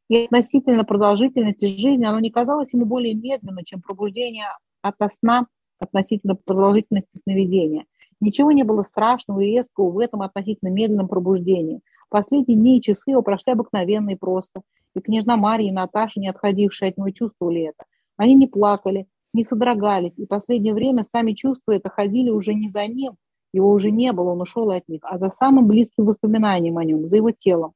И относительно продолжительности жизни оно не казалось ему более медленно, чем пробуждение от сна относительно продолжительности сновидения. Ничего не было страшного и резкого в этом относительно медленном пробуждении. Последние дни и часы его прошли обыкновенно и просто. И княжна Мария и Наташа, не отходившие от него, чувствовали это. Они не плакали, не содрогались, и последнее время сами чувства это ходили уже не за ним, его уже не было, он ушел от них, а за самым близким воспоминанием о нем, за его телом.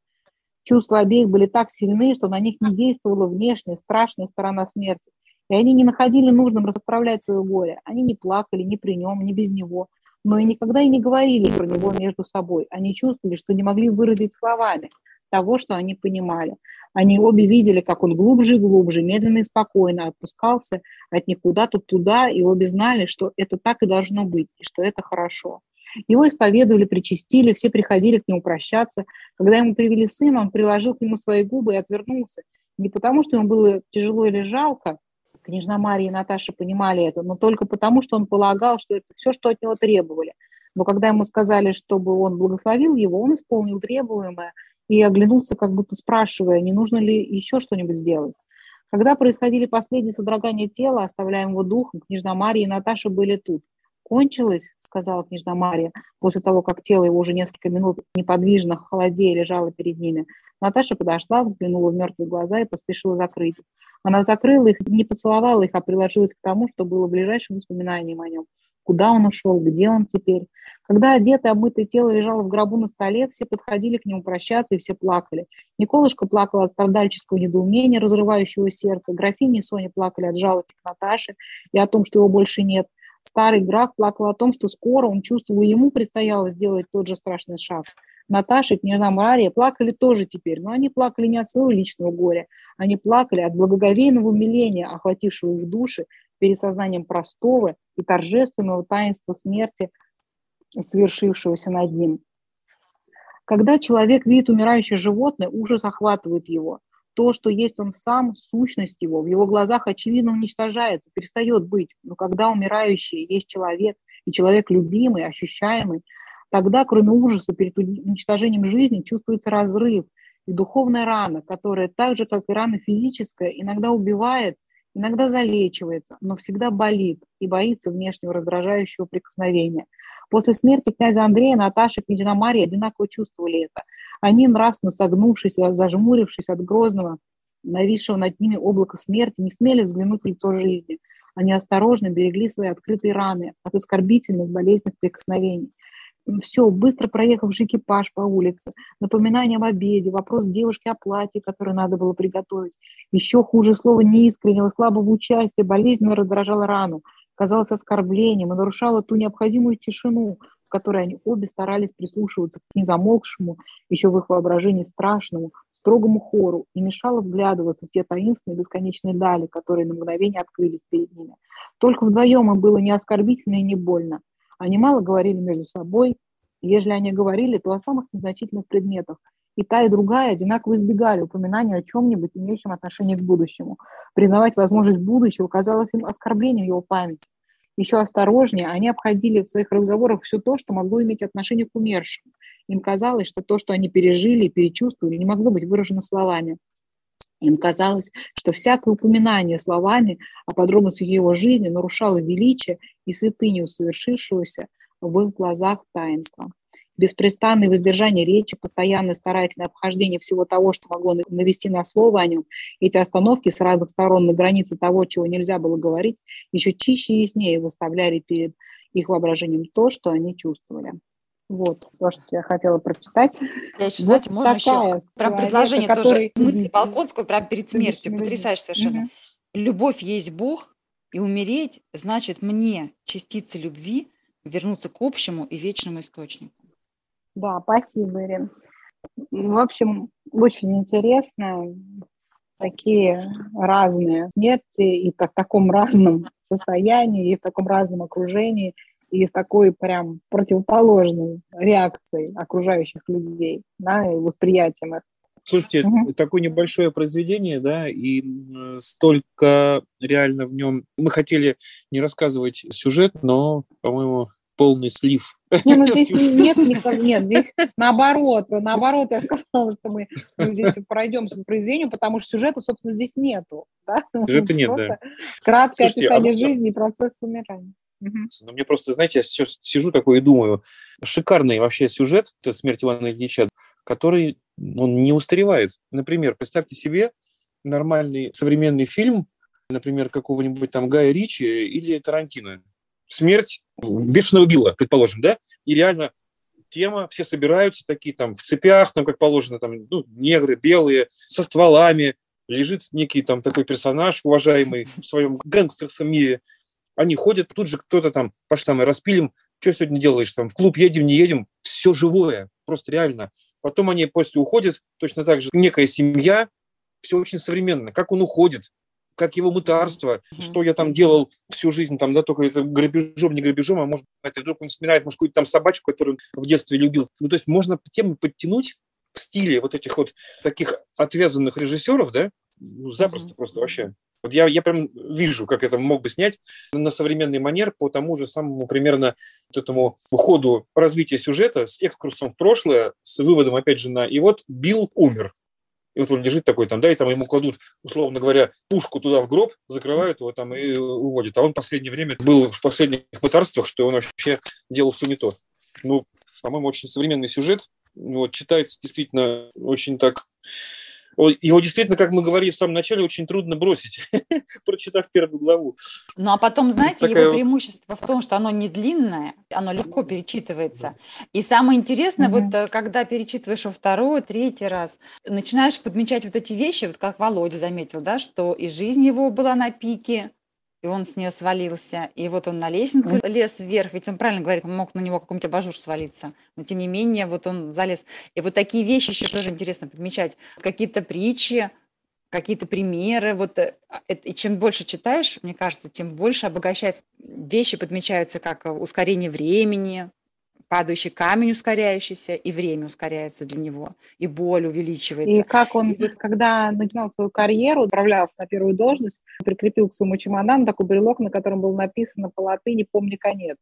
Чувства обеих были так сильны, что на них не действовала внешняя, страшная сторона смерти. И они не находили нужным расправлять свое горе. Они не плакали ни при нем, ни без него, но и никогда и не говорили про него между собой. Они чувствовали, что не могли выразить словами того, что они понимали. Они обе видели, как он глубже и глубже, медленно и спокойно опускался от них куда-то туда, и обе знали, что это так и должно быть, и что это хорошо. Его исповедовали, причастили, все приходили к нему прощаться. Когда ему привели сына, он приложил к нему свои губы и отвернулся. Не потому, что ему было тяжело или жалко, княжна Мария и Наташа понимали это, но только потому, что он полагал, что это все, что от него требовали. Но когда ему сказали, чтобы он благословил его, он исполнил требуемое – и оглянулся, как будто спрашивая, не нужно ли еще что-нибудь сделать. Когда происходили последние содрогания тела, оставляя его духом, княжна Мария и Наташа были тут. «Кончилось», — сказала княжна Мария, после того, как тело его уже несколько минут неподвижно, в холоде лежало перед ними. Наташа подошла, взглянула в мертвые глаза и поспешила закрыть их. Она закрыла их, не поцеловала их, а приложилась к тому, что было ближайшим воспоминанием о нем. Куда он ушел, где он теперь? Когда одетое, обмытое тело лежало в гробу на столе, все подходили к нему прощаться, и все плакали. Николушка плакала от страдальческого недоумения, разрывающего сердце. Графиня и Соня плакали от жалости к Наташе и о том, что его больше нет. Старый граф плакал о том, что скоро он чувствовал, ему предстояло сделать тот же страшный шаг. Наташа и княжна Мария плакали тоже теперь, но они плакали не от своего личного горя, они плакали от благоговейного умиления, охватившего их души перед сознанием простого и торжественного таинства смерти, совершившегося над ним. Когда человек видит умирающее животное, ужас охватывает его. То, что есть он сам, сущность его, в его глазах очевидно уничтожается, перестает быть. Но когда умирающий есть человек, и человек любимый, ощущаемый, тогда, кроме ужаса перед уничтожением жизни, чувствуется разрыв и духовная рана, которая так же, как и рана физическая, иногда убивает, иногда залечивается, но всегда болит и боится внешнего раздражающего прикосновения. После смерти князя Андрея Наташа и княжна Мария одинаково чувствовали это. Они, нравственно согнувшись, зажмурившись от грозного, нависшего над ними облака смерти, не смели взглянуть в лицо жизни. Они осторожно берегли свои открытые раны от оскорбительных болезненных прикосновений все, быстро проехавший экипаж по улице, напоминание об обеде, вопрос девушки о платье, которое надо было приготовить. Еще хуже слово неискреннего, слабого участия, болезненно раздражало рану, казалось оскорблением и нарушало ту необходимую тишину, в которой они обе старались прислушиваться к незамолкшему, еще в их воображении страшному, строгому хору и мешало вглядываться в те таинственные бесконечные дали, которые на мгновение открылись перед ними. Только вдвоем им было не оскорбительно и не больно. Они мало говорили между собой, если они говорили, то о самых незначительных предметах. И та, и другая одинаково избегали упоминания о чем-нибудь, имеющем отношение к будущему. Признавать возможность будущего казалось им оскорблением его памяти. Еще осторожнее они обходили в своих разговорах все то, что могло иметь отношение к умершим. Им казалось, что то, что они пережили и перечувствовали, не могло быть выражено словами. Им казалось, что всякое упоминание словами о подробностях его жизни нарушало величие и святыню совершившегося в их глазах таинства. беспрестанное воздержание речи, постоянное старательное обхождение всего того, что могло навести на слово о нем, эти остановки с разных сторон на границе того, чего нельзя было говорить, еще чище и яснее выставляли перед их воображением то, что они чувствовали. Вот то, что я хотела прочитать. Я еще, вот знаете, можно еще прям предложение который... тоже в смысле Волконского прям перед смертью, потрясающе совершенно. Угу. Любовь есть Бог, и умереть значит мне, частицы любви, вернуться к общему и вечному источнику. Да, спасибо, Ирин. В общем, очень интересно. Такие разные смерти и в таком разном состоянии, и в таком разном окружении, и с такой прям противоположной реакцией окружающих людей на и восприятием их. Слушайте, угу. такое небольшое произведение, да, и столько реально в нем. Мы хотели не рассказывать сюжет, но, по-моему, полный слив. Не, ну здесь нет никак, нет, здесь наоборот, наоборот, я сказала, что мы, мы здесь пройдемся по произведению, потому что сюжета, собственно, здесь нету. Да? Сюжета нет, да. Краткое Слушайте, описание а жизни и процесса умирания. Угу. Ну, мне просто, знаете, я сейчас сижу такой и думаю, шикарный вообще сюжет, «Смерть Ивана Ильича», который, он не устаревает. Например, представьте себе нормальный современный фильм, например, какого-нибудь там Гая Ричи или Тарантино. Смерть бешеного Билла, предположим, да, и реально тема, все собираются такие там в цепях, там, как положено, там, ну, негры, белые, со стволами, лежит некий там такой персонаж, уважаемый в своем гангстерском мире, они ходят, тут же кто-то там, Паш, самое, распилим, что сегодня делаешь, там, в клуб едем, не едем, все живое, просто реально. Потом они после уходят, точно так же, некая семья, все очень современно, как он уходит, как его мытарство, mm-hmm. что я там делал всю жизнь, там, да, только это грабежом, не грабежом, а может, это вдруг он вспоминает, может, какую-то там собачку, которую он в детстве любил. Ну, то есть можно тему подтянуть в стиле вот этих вот таких отвязанных режиссеров, да, ну, запросто mm-hmm. просто вообще. Вот я, я прям вижу, как это мог бы снять на современный манер по тому же самому примерно вот этому ходу развития сюжета с экскурсом в прошлое, с выводом, опять же, на «и вот Билл умер». И вот он лежит такой там, да, и там ему кладут, условно говоря, пушку туда в гроб, закрывают его там и уводят. А он в последнее время был в последних мытарствах, что он вообще делал все не то. Ну, по-моему, очень современный сюжет. Вот, читается действительно очень так его действительно, как мы говорили в самом начале, очень трудно бросить, прочитав первую главу. Ну, а потом, знаете, Такая... его преимущество в том, что оно не длинное, оно легко перечитывается. И самое интересное, mm-hmm. вот э, когда перечитываешь во второй, третий раз, начинаешь подмечать вот эти вещи, вот как Володя заметил, да, что и жизнь его была на пике, и он с нее свалился. И вот он на лестницу лез вверх, ведь он правильно говорит, он мог на него какой-нибудь абажур свалиться. Но тем не менее, вот он залез. И вот такие вещи еще тоже интересно подмечать. Какие-то притчи, какие-то примеры. Вот, э, и чем больше читаешь, мне кажется, тем больше обогащается. Вещи подмечаются как ускорение времени, падающий камень ускоряющийся, и время ускоряется для него, и боль увеличивается. И как он, и... когда начинал свою карьеру, отправлялся на первую должность, прикрепил к своему чемодану такой брелок, на котором было написано по латыни «Помни конец».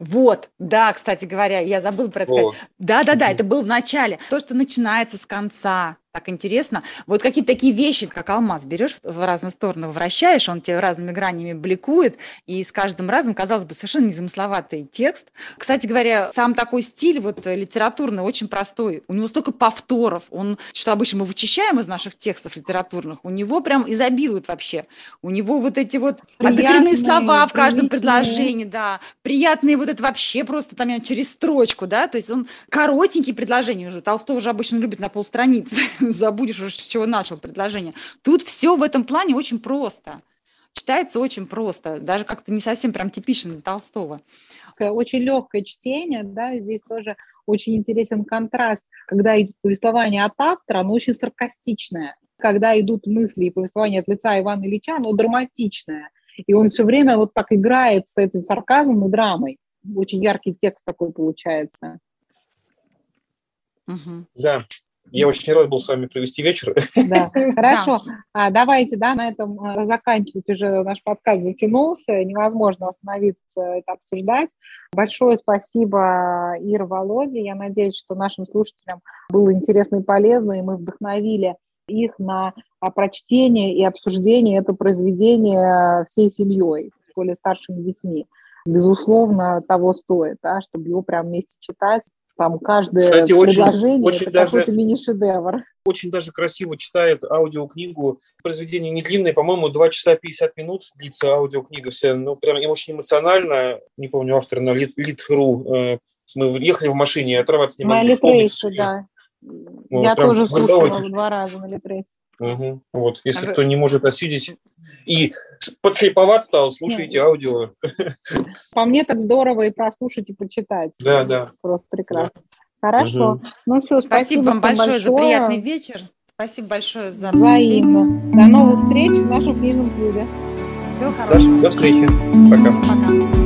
Вот, да, кстати говоря, я забыл про это сказать. Да-да-да, это было в начале. То, что начинается с конца, так интересно. Вот какие-то такие вещи, как алмаз, берешь в разные стороны, вращаешь, он тебе разными гранями бликует, и с каждым разом, казалось бы, совершенно незамысловатый текст. Кстати говоря, сам такой стиль вот литературный очень простой. У него столько повторов. Он, что обычно мы вычищаем из наших текстов литературных, у него прям изобилует вообще. У него вот эти вот приятные слова в каждом предложении, да, приятные вот это вообще просто там через строчку, да, то есть он коротенькие предложения уже. Толстой уже обычно любит на полстраницы забудешь уже, с чего начал предложение. Тут все в этом плане очень просто. Читается очень просто, даже как-то не совсем прям типично для Толстого. Очень легкое чтение, да, здесь тоже очень интересен контраст, когда идет повествование от автора, оно очень саркастичное. Когда идут мысли и повествование от лица Ивана Ильича, оно драматичное. И он все время вот так играет с этим сарказмом и драмой. Очень яркий текст такой получается. Угу. Да, я очень рад был с вами провести вечер. Да, хорошо. А, давайте, да, на этом э, заканчивать уже наш подкаст затянулся, невозможно остановиться, это обсуждать. Большое спасибо, Ира, Володе. Я надеюсь, что нашим слушателям было интересно и полезно, и мы вдохновили их на прочтение и обсуждение этого произведения всей семьей, более старшими детьми. Безусловно, того стоит, да, чтобы его прям вместе читать Там каждое Кстати, предложение очень, очень это даже, какой-то мини-шедевр. Очень даже красиво читает аудиокнигу. Произведение не длинное, по-моему, 2 часа 50 минут длится аудиокнига вся. Ну, прям очень эмоционально. Не помню автора, но Лит.ру. Э, мы ехали в машине, и отрываться не могли. На Литрейсе, да. Вот, Я тоже слушала два раза на Литрейсе. Угу. Вот, если а кто не может осилить и подслеповать стал, слушайте аудио. По мне так здорово и прослушать, и почитать. Да, да. Просто прекрасно. Да. Хорошо. Угу. Ну все, спасибо, спасибо вам большое, большое за приятный вечер. Спасибо большое за Взаимно. До новых встреч в нашем книжном клубе. Всего хорошего. До, до встречи. Пока. Пока.